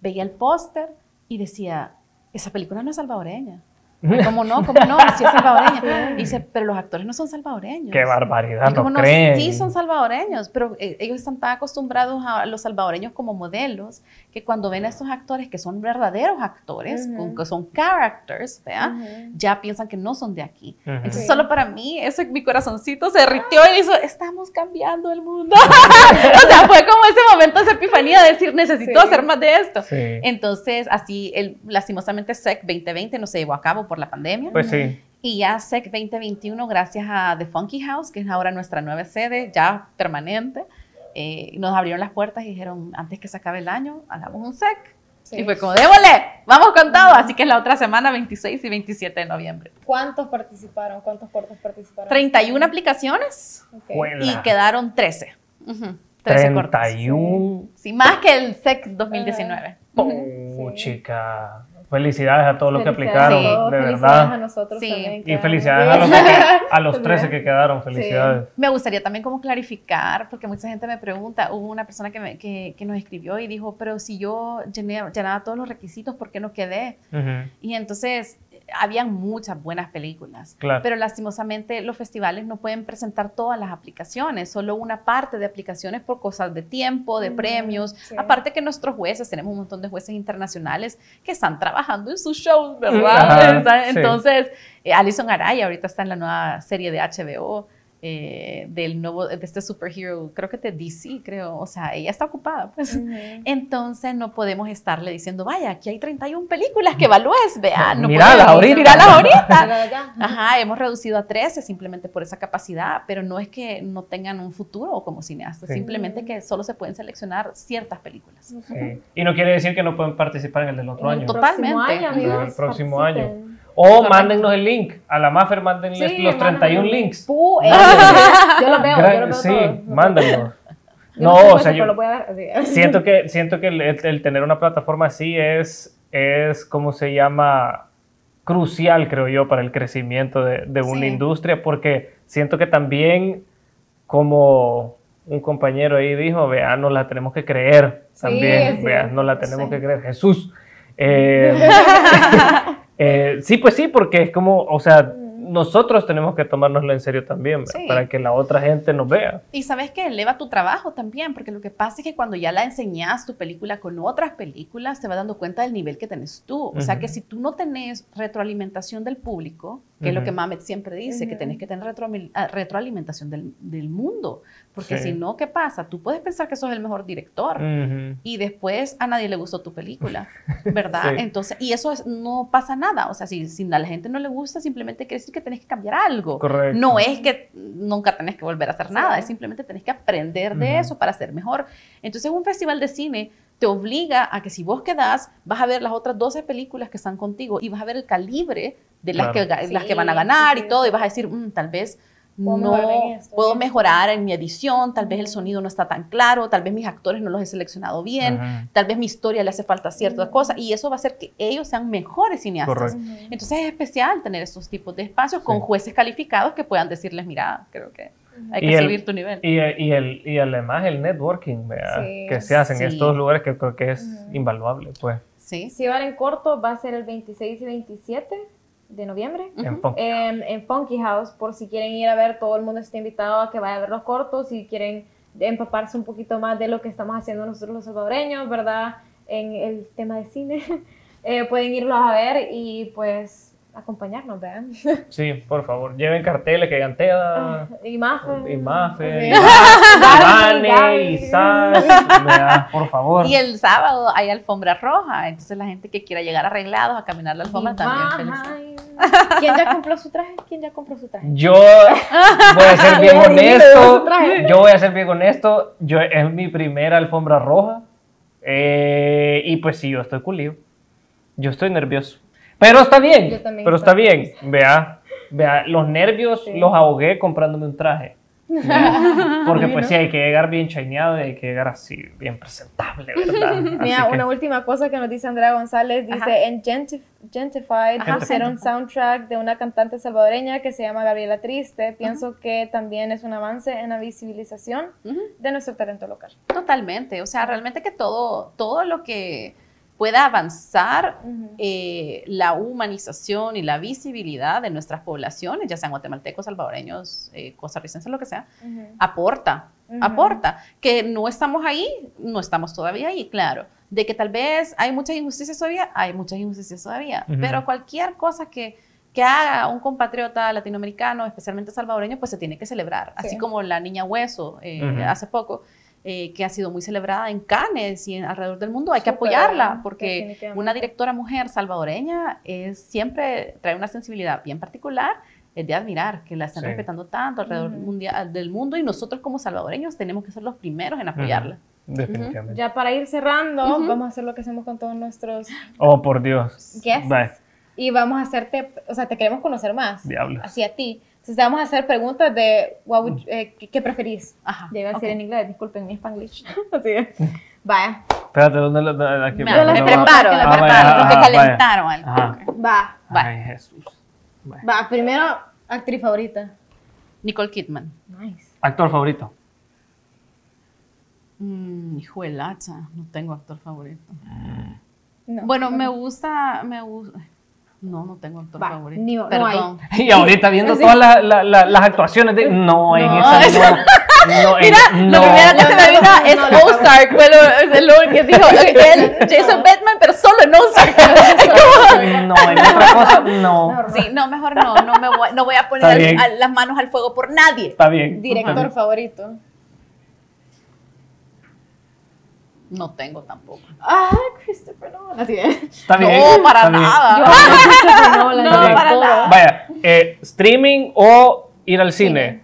veía el póster y decía, esa película no es salvadoreña. Ay, ¿Cómo no? ¿Cómo no? Sí es salvadoreña. Y dice, pero los actores no son salvadoreños. Qué barbaridad, no no, creen. sí son salvadoreños, pero eh, ellos están tan acostumbrados a los salvadoreños como modelos que cuando ven a estos actores que son verdaderos actores, Ujú. con- que son characters, ¿vea? Ujú. ya piensan que no son de aquí. Ujú. Entonces Sí. solo para mí, eso mi corazoncito se derritió y hizo, estamos cambiando el mundo. o sea, fue como ese momento de epifanía de decir, necesito Sí. hacer más de esto. Sí. Entonces, así, el, lastimosamente, SEC 2020 no se llevó a cabo por la pandemia. Pues sí. Y ya SEC 2021, gracias a The Funky House, que es ahora nuestra nueva sede, ya permanente, eh, nos abrieron las puertas y dijeron, antes que se acabe el año, hagamos un SEC. Sí. Y fue como, démosle, vamos con todo. Así que es la otra semana, 26 y 27 de noviembre. ¿Cuántos participaron? ¿Cuántos cortos participaron? 31 aplicaciones Ok. Juela. y quedaron 13. Ujú, 13 cortos. 31. Sí, más que el SEC 2019. Oh, Sí. chica. Felicidades a todos los que aplicaron, Sí. de felicidades a verdad. nosotros Sí. también. Y felicidades a los, que- a los 13 que quedaron. Sí. Felicidades. Me gustaría también como clarificar, porque mucha gente me pregunta, hubo una persona que, me- que, que nos escribió y dijo, pero si yo llené, llenaba todos los requisitos, ¿por qué no quedé? Y entonces, habían muchas buenas películas, Claro. pero lastimosamente los festivales no pueden presentar todas las aplicaciones, solo una parte de aplicaciones por cosas de tiempo, de Mm, premios. sí. Aparte que nuestros jueces, tenemos un montón de jueces internacionales que están trabajando en sus shows, ¿verdad? Ajá, Está- sí. Entonces, Eh, Alison Araya ahorita está en la nueva serie de HBO. Eh, del nuevo, de este superhero, creo que de DC, creo, o sea, ella está ocupada, pues. Entonces no podemos estarle diciendo, vaya, aquí hay 31 películas que evalúes, vea, no Míralas ahorita. míralas ahorita. Ajá, hemos reducido a 13 simplemente por esa capacidad, pero no es que no tengan un futuro como cineastas, Sí. simplemente que solo se pueden seleccionar ciertas películas. Sí. Y no quiere decir que no pueden participar en el del otro el año. Totalmente. próximo año, amigos, El próximo participen. O mándennos el link. A la Maffer mándenles Sí, los 31 mándenme. links. Pu- eh, yo lo veo, yo Gra- lo veo sí, todo. mándenlos. No, soy o sea, yo ver, siento que, siento que el, el tener una plataforma así es, es, ¿cómo se llama? Crucial, creo yo, para el crecimiento de, de una Sí. industria, porque siento que también, como un compañero ahí dijo, vea, nos la tenemos que creer Sí, también, vea, nos la tenemos que creer. Jesús. Eh, eh, sí, pues sí, porque es como, o sea, nosotros tenemos que tomárnoslo en serio también, para que la otra gente nos vea. Y sabes que eleva tu trabajo también, porque lo que pasa es que cuando ya la enseñas tu película con otras películas, te vas dando cuenta del nivel que tenés tú. O sea que si tú no tenés retroalimentación del público, que es lo que Mamet siempre dice, que tenés que tener retroami- ah, retroalimentación del, del mundo. Porque Sí. si no, ¿qué pasa? Tú puedes pensar que sos el mejor director. Y después a nadie le gustó tu película, ¿verdad? Sí. Entonces, y eso es- no pasa nada. O sea, si, si a la gente no le gusta, simplemente quiere decir que tenés que cambiar algo. Correcto. No es que nunca tenés que volver a hacer nada, es simplemente tenés que aprender de eso para ser mejor. Entonces, un festival de cine te obliga a que si vos quedás, vas a ver las otras 12 películas que están contigo y vas a ver el calibre de las, Claro. que, las que van a ganar sí, y todo, y vas a decir, "Mm, tal vez no esto, puedo mejorar en mi edición, tal vez el sonido no está tan claro, tal vez mis actores no los he seleccionado bien, tal vez mi historia le hace falta ciertas cosas y eso va a hacer que ellos sean mejores cineastas. Entonces es especial tener estos tipos de espacios con jueces calificados que puedan decirles, mira, creo que hay Y que el- subir tu nivel. Y, y, el, y además el networking. Sí. que se hace en Sí. estos lugares que creo que es Ujú. invaluable, pues, Sí. Si van en corto, va a ser el 26 y 27 de noviembre. en Ujú. Punk. en, en Funky House, por si quieren ir a ver, todo el mundo está invitado a que vaya a ver los cortos, si quieren empaparse un poquito más de lo que estamos haciendo nosotros los salvadoreños, ¿verdad? En el tema de cine, eh, pueden irlos a ver y pues acompañarnos, vean. Sí, por favor, lleven carteles que digan Teda, Y Mafe. y Mafe, Sí. y Gaby, Vane, Gaby. y Sash, ¿verdad? por favor. Y el sábado hay alfombra roja, entonces la gente que quiera llegar arreglados a caminar la alfombra también. ¿Quién ya compró su traje? ¿Quién ya compró su traje? Yo voy a ser bien honesto. Yo voy a ser bien honesto. Yo es mi primera alfombra roja. eh, y pues sí, yo estoy culido. Yo estoy nervioso. Pero está bien. Yo también Pero está bien. Vea, vea, los nervios Sí. los ahogué comprándome un traje. Porque pues sí, hay que llegar bien chaineado y hay que llegar así, bien presentable, ¿verdad? Así Mira, que- una última cosa que nos dice Andrea González, dice, Ajá. en Gentif- Gentified Ajá. pusieron soundtrack de una cantante salvadoreña que se llama Gabriela Triste. Pienso que también es un avance en la visibilización de nuestro talento local. Totalmente, o sea, realmente que todo, todo lo que pueda avanzar eh, la humanización y la visibilidad de nuestras poblaciones, ya sean guatemaltecos, salvadoreños, eh, costarricenses, lo que sea, aporta, aporta. Que no estamos ahí, no estamos todavía ahí, claro. De que tal vez hay muchas injusticias todavía, hay muchas injusticias todavía. Pero cualquier cosa que, que haga un compatriota latinoamericano, especialmente salvadoreño, pues se tiene que celebrar. Sí. Así como la niña Hueso eh, hace poco. Eh, que ha sido muy celebrada en Cannes y en- alrededor del mundo, hay que apoyarla porque una directora mujer salvadoreña es, siempre trae una sensibilidad bien particular, es de admirar que la están Sí. respetando tanto alrededor mundial, del mundo y nosotros como salvadoreños tenemos que ser los primeros en apoyarla. Definitivamente. Ya para ir cerrando, vamos a hacer lo que hacemos con todos nuestros Oh, por Dios. guests. Bye. Y vamos a hacerte, o sea, te queremos conocer más. Diablos. Así a ti. Entonces te vamos a hacer preguntas de what would- eh, ¿qué, qué preferís. Ajá. Ya iba a decir ok. en inglés, disculpen mi spanglish. Así es. Vaya, Espérate, ¿dónde aquí? Me, Yo las me no, preparo, preparo, que me la Ah, preparo, que ajá, vaya. calentaron al Ajá. va, Vaya. Ay, Jesús. Vaya. va. Primero, actriz favorita. Nicole Kidman. Nice. Actor favorito. Mm, hijo de lacha, no tengo actor favorito. No. Bueno, me gusta, me gusta. No, no tengo actor Va, favorito. ni- no hay. Perdón. Y ahorita viendo Sí. todas la- la- la- las actuaciones de... No, en No, esa esa- no. No, en- Mira, no. lo primero que se me vino es no, no, Ozark, fue lo, es lo que dijo él, Jason Bateman, pero solo en Ozark. No, en otra cosa, no. Sí, no, mejor no, no, me voy, no voy a poner al- a- las manos al fuego por nadie. Está bien. Director favorito. No tengo tampoco. Ah, Christopher Nolan. Así es. Está bien. no, para está bien. nada. Yo amo a Christopher Nolan. No, para nada. Vaya, eh, streaming o ir al cine.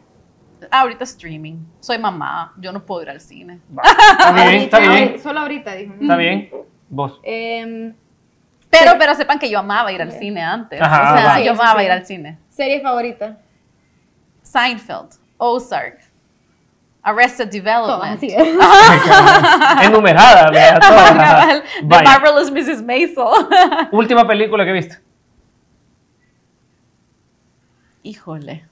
Ahorita streaming. Soy mamá, yo no puedo ir al cine. Está bien, está bien. Solo ahorita, dijo. Está bien. Vos. Em, Pero, pero sepan que yo amaba ir al cine antes. Ajá, o sea, va. yo amaba sí. ir al cine. serie favorita. Seinfeld, Ozark, Arrested Development. así es. Enumerada, todas. The Vaya, Marvelous Mrs. Maisel. última película que viste. Híjole.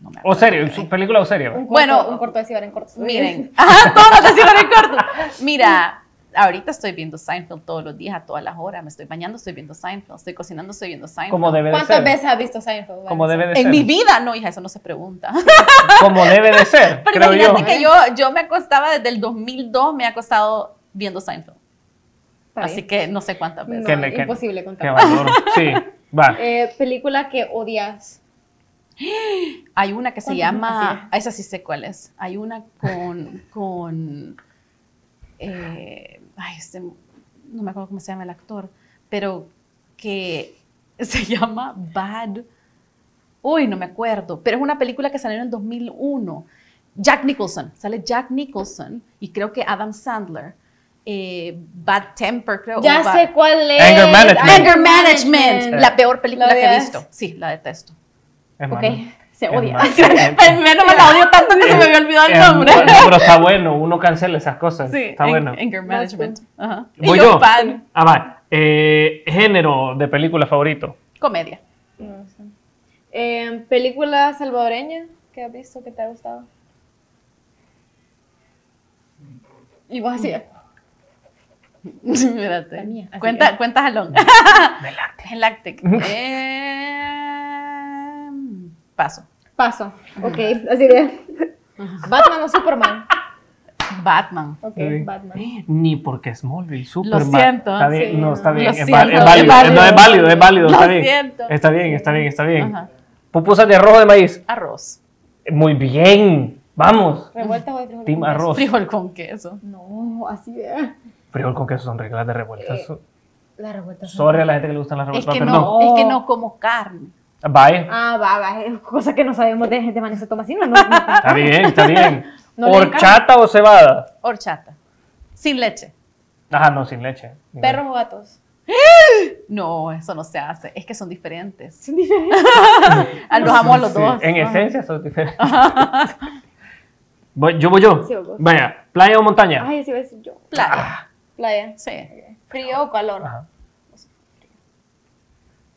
No me O serie, su película o corto, Bueno, un corto de Cibar en corto. Miren, ajá, todas las iban en corto. Mira, ahorita estoy viendo Seinfeld todos los días, a todas las horas. Me estoy bañando, estoy viendo Seinfeld. Estoy cocinando, estoy viendo Seinfeld. Como debe de ¿Cuántas ser. veces has visto Seinfeld? Como debe de en ser. mi vida, no, hija, eso no se pregunta. Como debe de ser, Pero creo yo. imagínate que yo, yo me acostaba desde el 2002, me he acostado viendo Seinfeld. Así que no sé cuántas veces. No, Que imposible Qué contar. valor. Sí, va. Eh, película que odias. Hay una que se llama, a esa sí sé cuál es. Hay una con, con, eh, ay, este, no me acuerdo cómo se llama el actor, pero que se llama Bad. Uy, no me acuerdo, pero es una película que salió en el 2001. Jack Nicholson, sale Jack Nicholson y creo que Adam Sandler. eh, Bad Temper, creo. Ya o Bad- sé cuál es. Anger Management. Anger Management, la peor película ¿La que he visto. Sí, la detesto. Ok, Hermano. Se odia. Menos mal la odio tanto que se me había olvidado el nombre. no, pero está bueno, uno cancela esas cosas. Sí, está en- bueno. Anger Management. Ajá. Voy yo. Ah, va. Eh, género de película favorito. Comedia. No sé. Eh, película salvadoreña que has visto que te ha gustado. Y vos así. Espérate. Mía, así Cuenta, es. cuenta jalón. Eh, paso. Paso. Ok, así de. Batman o Superman. Batman. Ok, Sí. Batman. Ni porque Smallville, Superman. siento. Está bien, Sí, no, está bien. Lo Es, siento, va- es es válido. válido. No, es válido, es válido. Lo está bien. siento. Está bien, está bien, está bien. Ajá. Pupusas de arroz o de maíz. Arroz. Muy bien. Vamos. Revueltas o de frijoles Team con queso? arroz. Frijol con queso. No, así de. Frijol con queso son reglas de revueltas. Eh, La revuelta. Sorry a la gente que le gustan las Es revueltas, que pero no, no. es que no como carne. Vaya. Ah, va, va. Es cosa que no sabemos de gente Vanessa Tomasino. No, no, Está bien, está bien. No ¿Horchata o cebada? Horchata. Sin leche. Ajá, no, sin leche. Perros o gatos. No, eso no se hace. Es que son diferentes. Son diferentes. los amo a los Sí, dos. En esencia son diferentes. Voy- yo voy yo. Sí. Vaya, playa o montaña. Ay, así voy a decir yo. Playa. Playa. Sí. ¿Frío o calor? Ajá.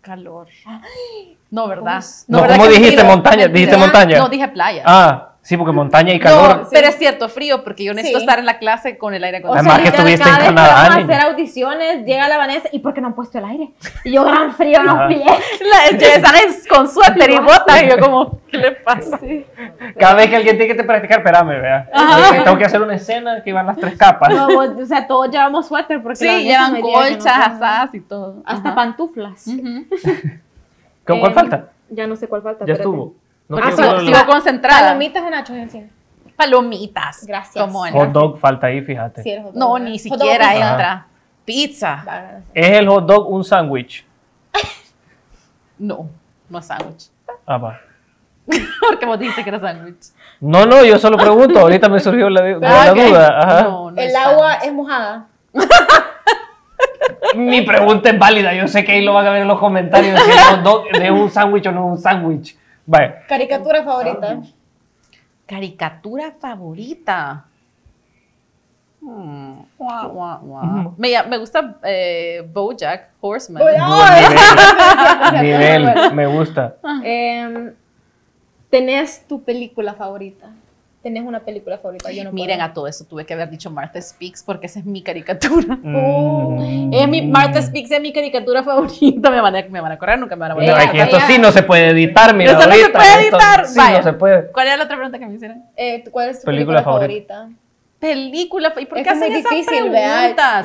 Calor. No, ¿verdad? No, ¿verdad ¿cómo dijiste montaña? Dijiste montaña. No, dije playa. Ah, sí, porque montaña y calor. No, pero es cierto, frío, porque yo necesito Sí. estar en la clase con el aire O Además acondicionado. que estuviste en cada vez que Canadá, vamos a hacer audiciones, llega la Vanessa, ¿y por qué no han puesto el aire? Y yo, gran frío en los pies. Sales con suéter y botas y yo como, ¿qué le pasa? Cada vez que alguien tiene que te practicar, espérame, vea. Eh, Tengo que hacer una escena que van las tres capas. No, vos- o sea, todos llevamos suéter porque Sí, llevan no colchas, asadas y todo. Hasta Ajá. pantuflas. ¿Con cuál Eh, falta? Ya no sé cuál falta. Ya espérate. estuvo. No sigo, concentrada. Palomitas o nachos encima. Palomitas. Gracias. Como en- Hot dog falta ahí, fíjate. Sí, el hot dog, No, ¿verdad? ni siquiera entra. Pizza. ¿Es el hot dog un sándwich? No, no es sándwich. Ah, va. Porque vos dijiste que era sándwich. No, no, yo solo pregunto. Ahorita me surgió la, la Ah, ok. duda. Ajá. No, no El es agua es mojada. Mi pregunta es válida. Yo sé que ahí lo van a ver en los comentarios. Si el hot dog es un sándwich o no es un sándwich. Caricatura favorita. Caricatura favorita. Hmm, guau, guau, guau. Me, me gusta eh, Bojack Horseman. Nivel, me gusta. Em, ¿Tenés tu película favorita? Tenés una película favorita. Yo no Miren, puedo. a todo eso tuve que haber dicho Martha Speaks porque esa es mi caricatura. Mm. Es mi, Martha Speaks es mi caricatura favorita. Me van a, me van a correr, nunca me van a volver No, esto sí no se puede editar, mira. No se puede esto editar, Sí, no se puede. ¿Cuál era la otra pregunta que me hicieron? Eh, ¿Cuál es tu Película película, favorita? Película. ¿Y por es qué es muy hacen esas difícil.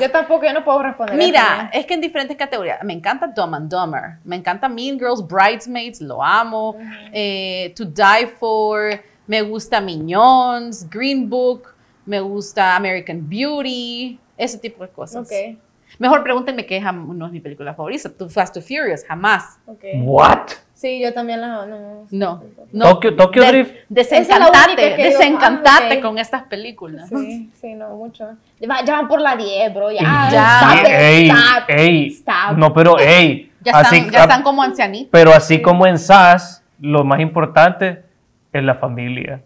Yo tampoco, yo no puedo responder Mira, es que en diferentes categorías. Me encanta Dumb and Dumber. Me encanta Mean Girls, Bridesmaids, lo amo. Eh, to Die For. Me gusta Minions, Green Book. Me gusta American Beauty. Ese tipo de cosas. Ok, Mejor pregúntenme qué no es mi película favorita. Fast, Too Furious. Jamás. ok. What? Sí, yo también la... No, No. no. Tokyo, Tokyo De- Drift. Desencantate. que digo, desencantate ah, ok. con estas películas. Sí, sí, no, mucho. Ya, ya van por la 10, bro. Ya, Ya. stop Ey, stop, ey. stop. No, pero ey. Ya, así- están, ya están como ancianitos. Pero así como en SAS, lo más importante es la familia.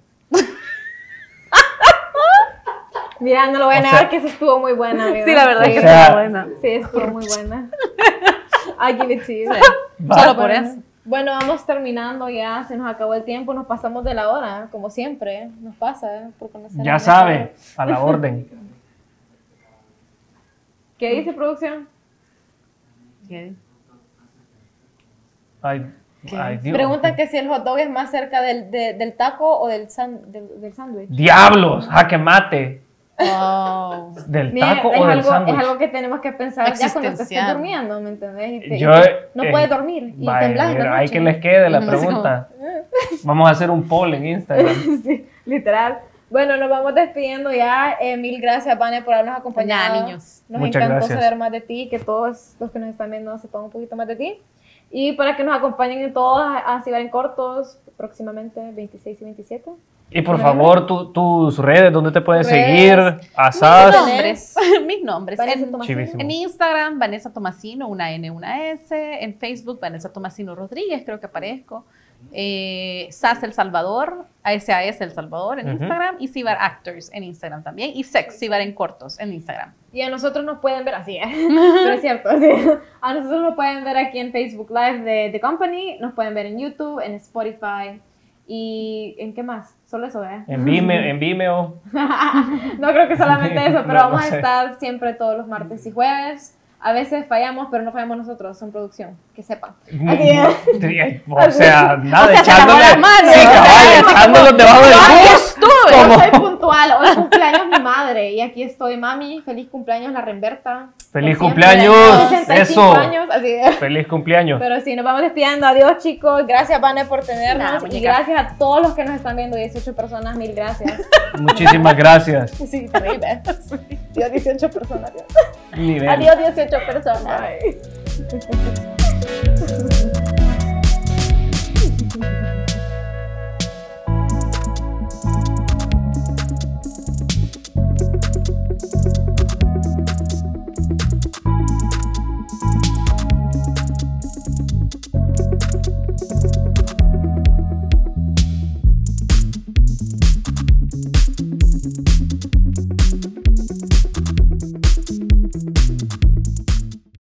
Mira, no lo voy a O negar sea- que eso estuvo muy buena, amigo. Sí, la verdad es que O sea- está buena. Sí, estuvo muy buena. I give it to you. Va. Solo por Bueno, eso. Bueno, vamos terminando ya, se nos acabó el tiempo, nos pasamos de la hora, como siempre, nos pasa, ¿eh? por conocer a Ya sabe, a la orden. ¿Qué dice producción? ¿Qué? Ay. Ay, Dios. Pregunta que si el hot dog es más cerca del, de- del taco o del san- del del sándwich. Diablos, jaque mate. Oh. ¿Del Mira, taco es, o del algo, es sándwich? algo que tenemos que pensar ya cuando te estés durmiendo, ¿me entendés? Y te- y Yo, te- no eh, puedes dormir y Vaya, temblas en la mira, hay noche. que les quede la pregunta. Vamos a hacer un poll en Instagram. sí, literal. Bueno, nos vamos despidiendo ya. Eh, mil gracias, Vane, por habernos acompañado. Nada, niños. Nos Muchas encantó gracias. saber más de ti, que todos los que nos están viendo sepan un poquito más de ti. Y para que nos acompañen en todos a, Cibar en Cortos, próximamente 26 y 27. Y por favor, tu- tus redes, ¿dónde te pueden Redes. seguir? Mis Asas. nombres. Mis nombres. Vanessa En, en Instagram, Vanessa Tomasino, una N, una S. En Facebook, Vanessa Tomasino Rodríguez, creo que aparezco. Eh, SAS El Salvador, SAS El Salvador en. Instagram. Y Cibar Actors en Instagram también. Y Sex, Cibar en cortos en Instagram. Y a nosotros nos pueden ver así, ¿eh? pero es cierto. sí. A nosotros nos pueden ver aquí en Facebook Live de The Company, nos pueden ver en YouTube, en Spotify y en qué más. Solo eso, ¿eh? En Vimeo, en Vimeo. no creo que solamente eso, pero No, no vamos a estar siempre todos los martes y jueves. A veces fallamos, pero no fallamos nosotros, son producción, que sepan. Así es. O sea, nada, O sea, se echándole. las manos. Sí, O cabal, echándolos debajo del bus. estuve. Yo soy puntual, hoy cumpleaños mi madre y aquí estoy, mami, feliz cumpleaños la Remberta. Feliz cumpleaños, 65 eso. años, así es. Feliz cumpleaños. Pero sí, nos vamos despidiendo. Adiós, chicos. Gracias, Vane, por tenernos. Nada, y gracias a todos los que nos están viendo. 18 personas, mil gracias. Muchísimas gracias. Sí, terrible. Dios, 18 personas. Dios. Nivel. Adiós, 18 personas.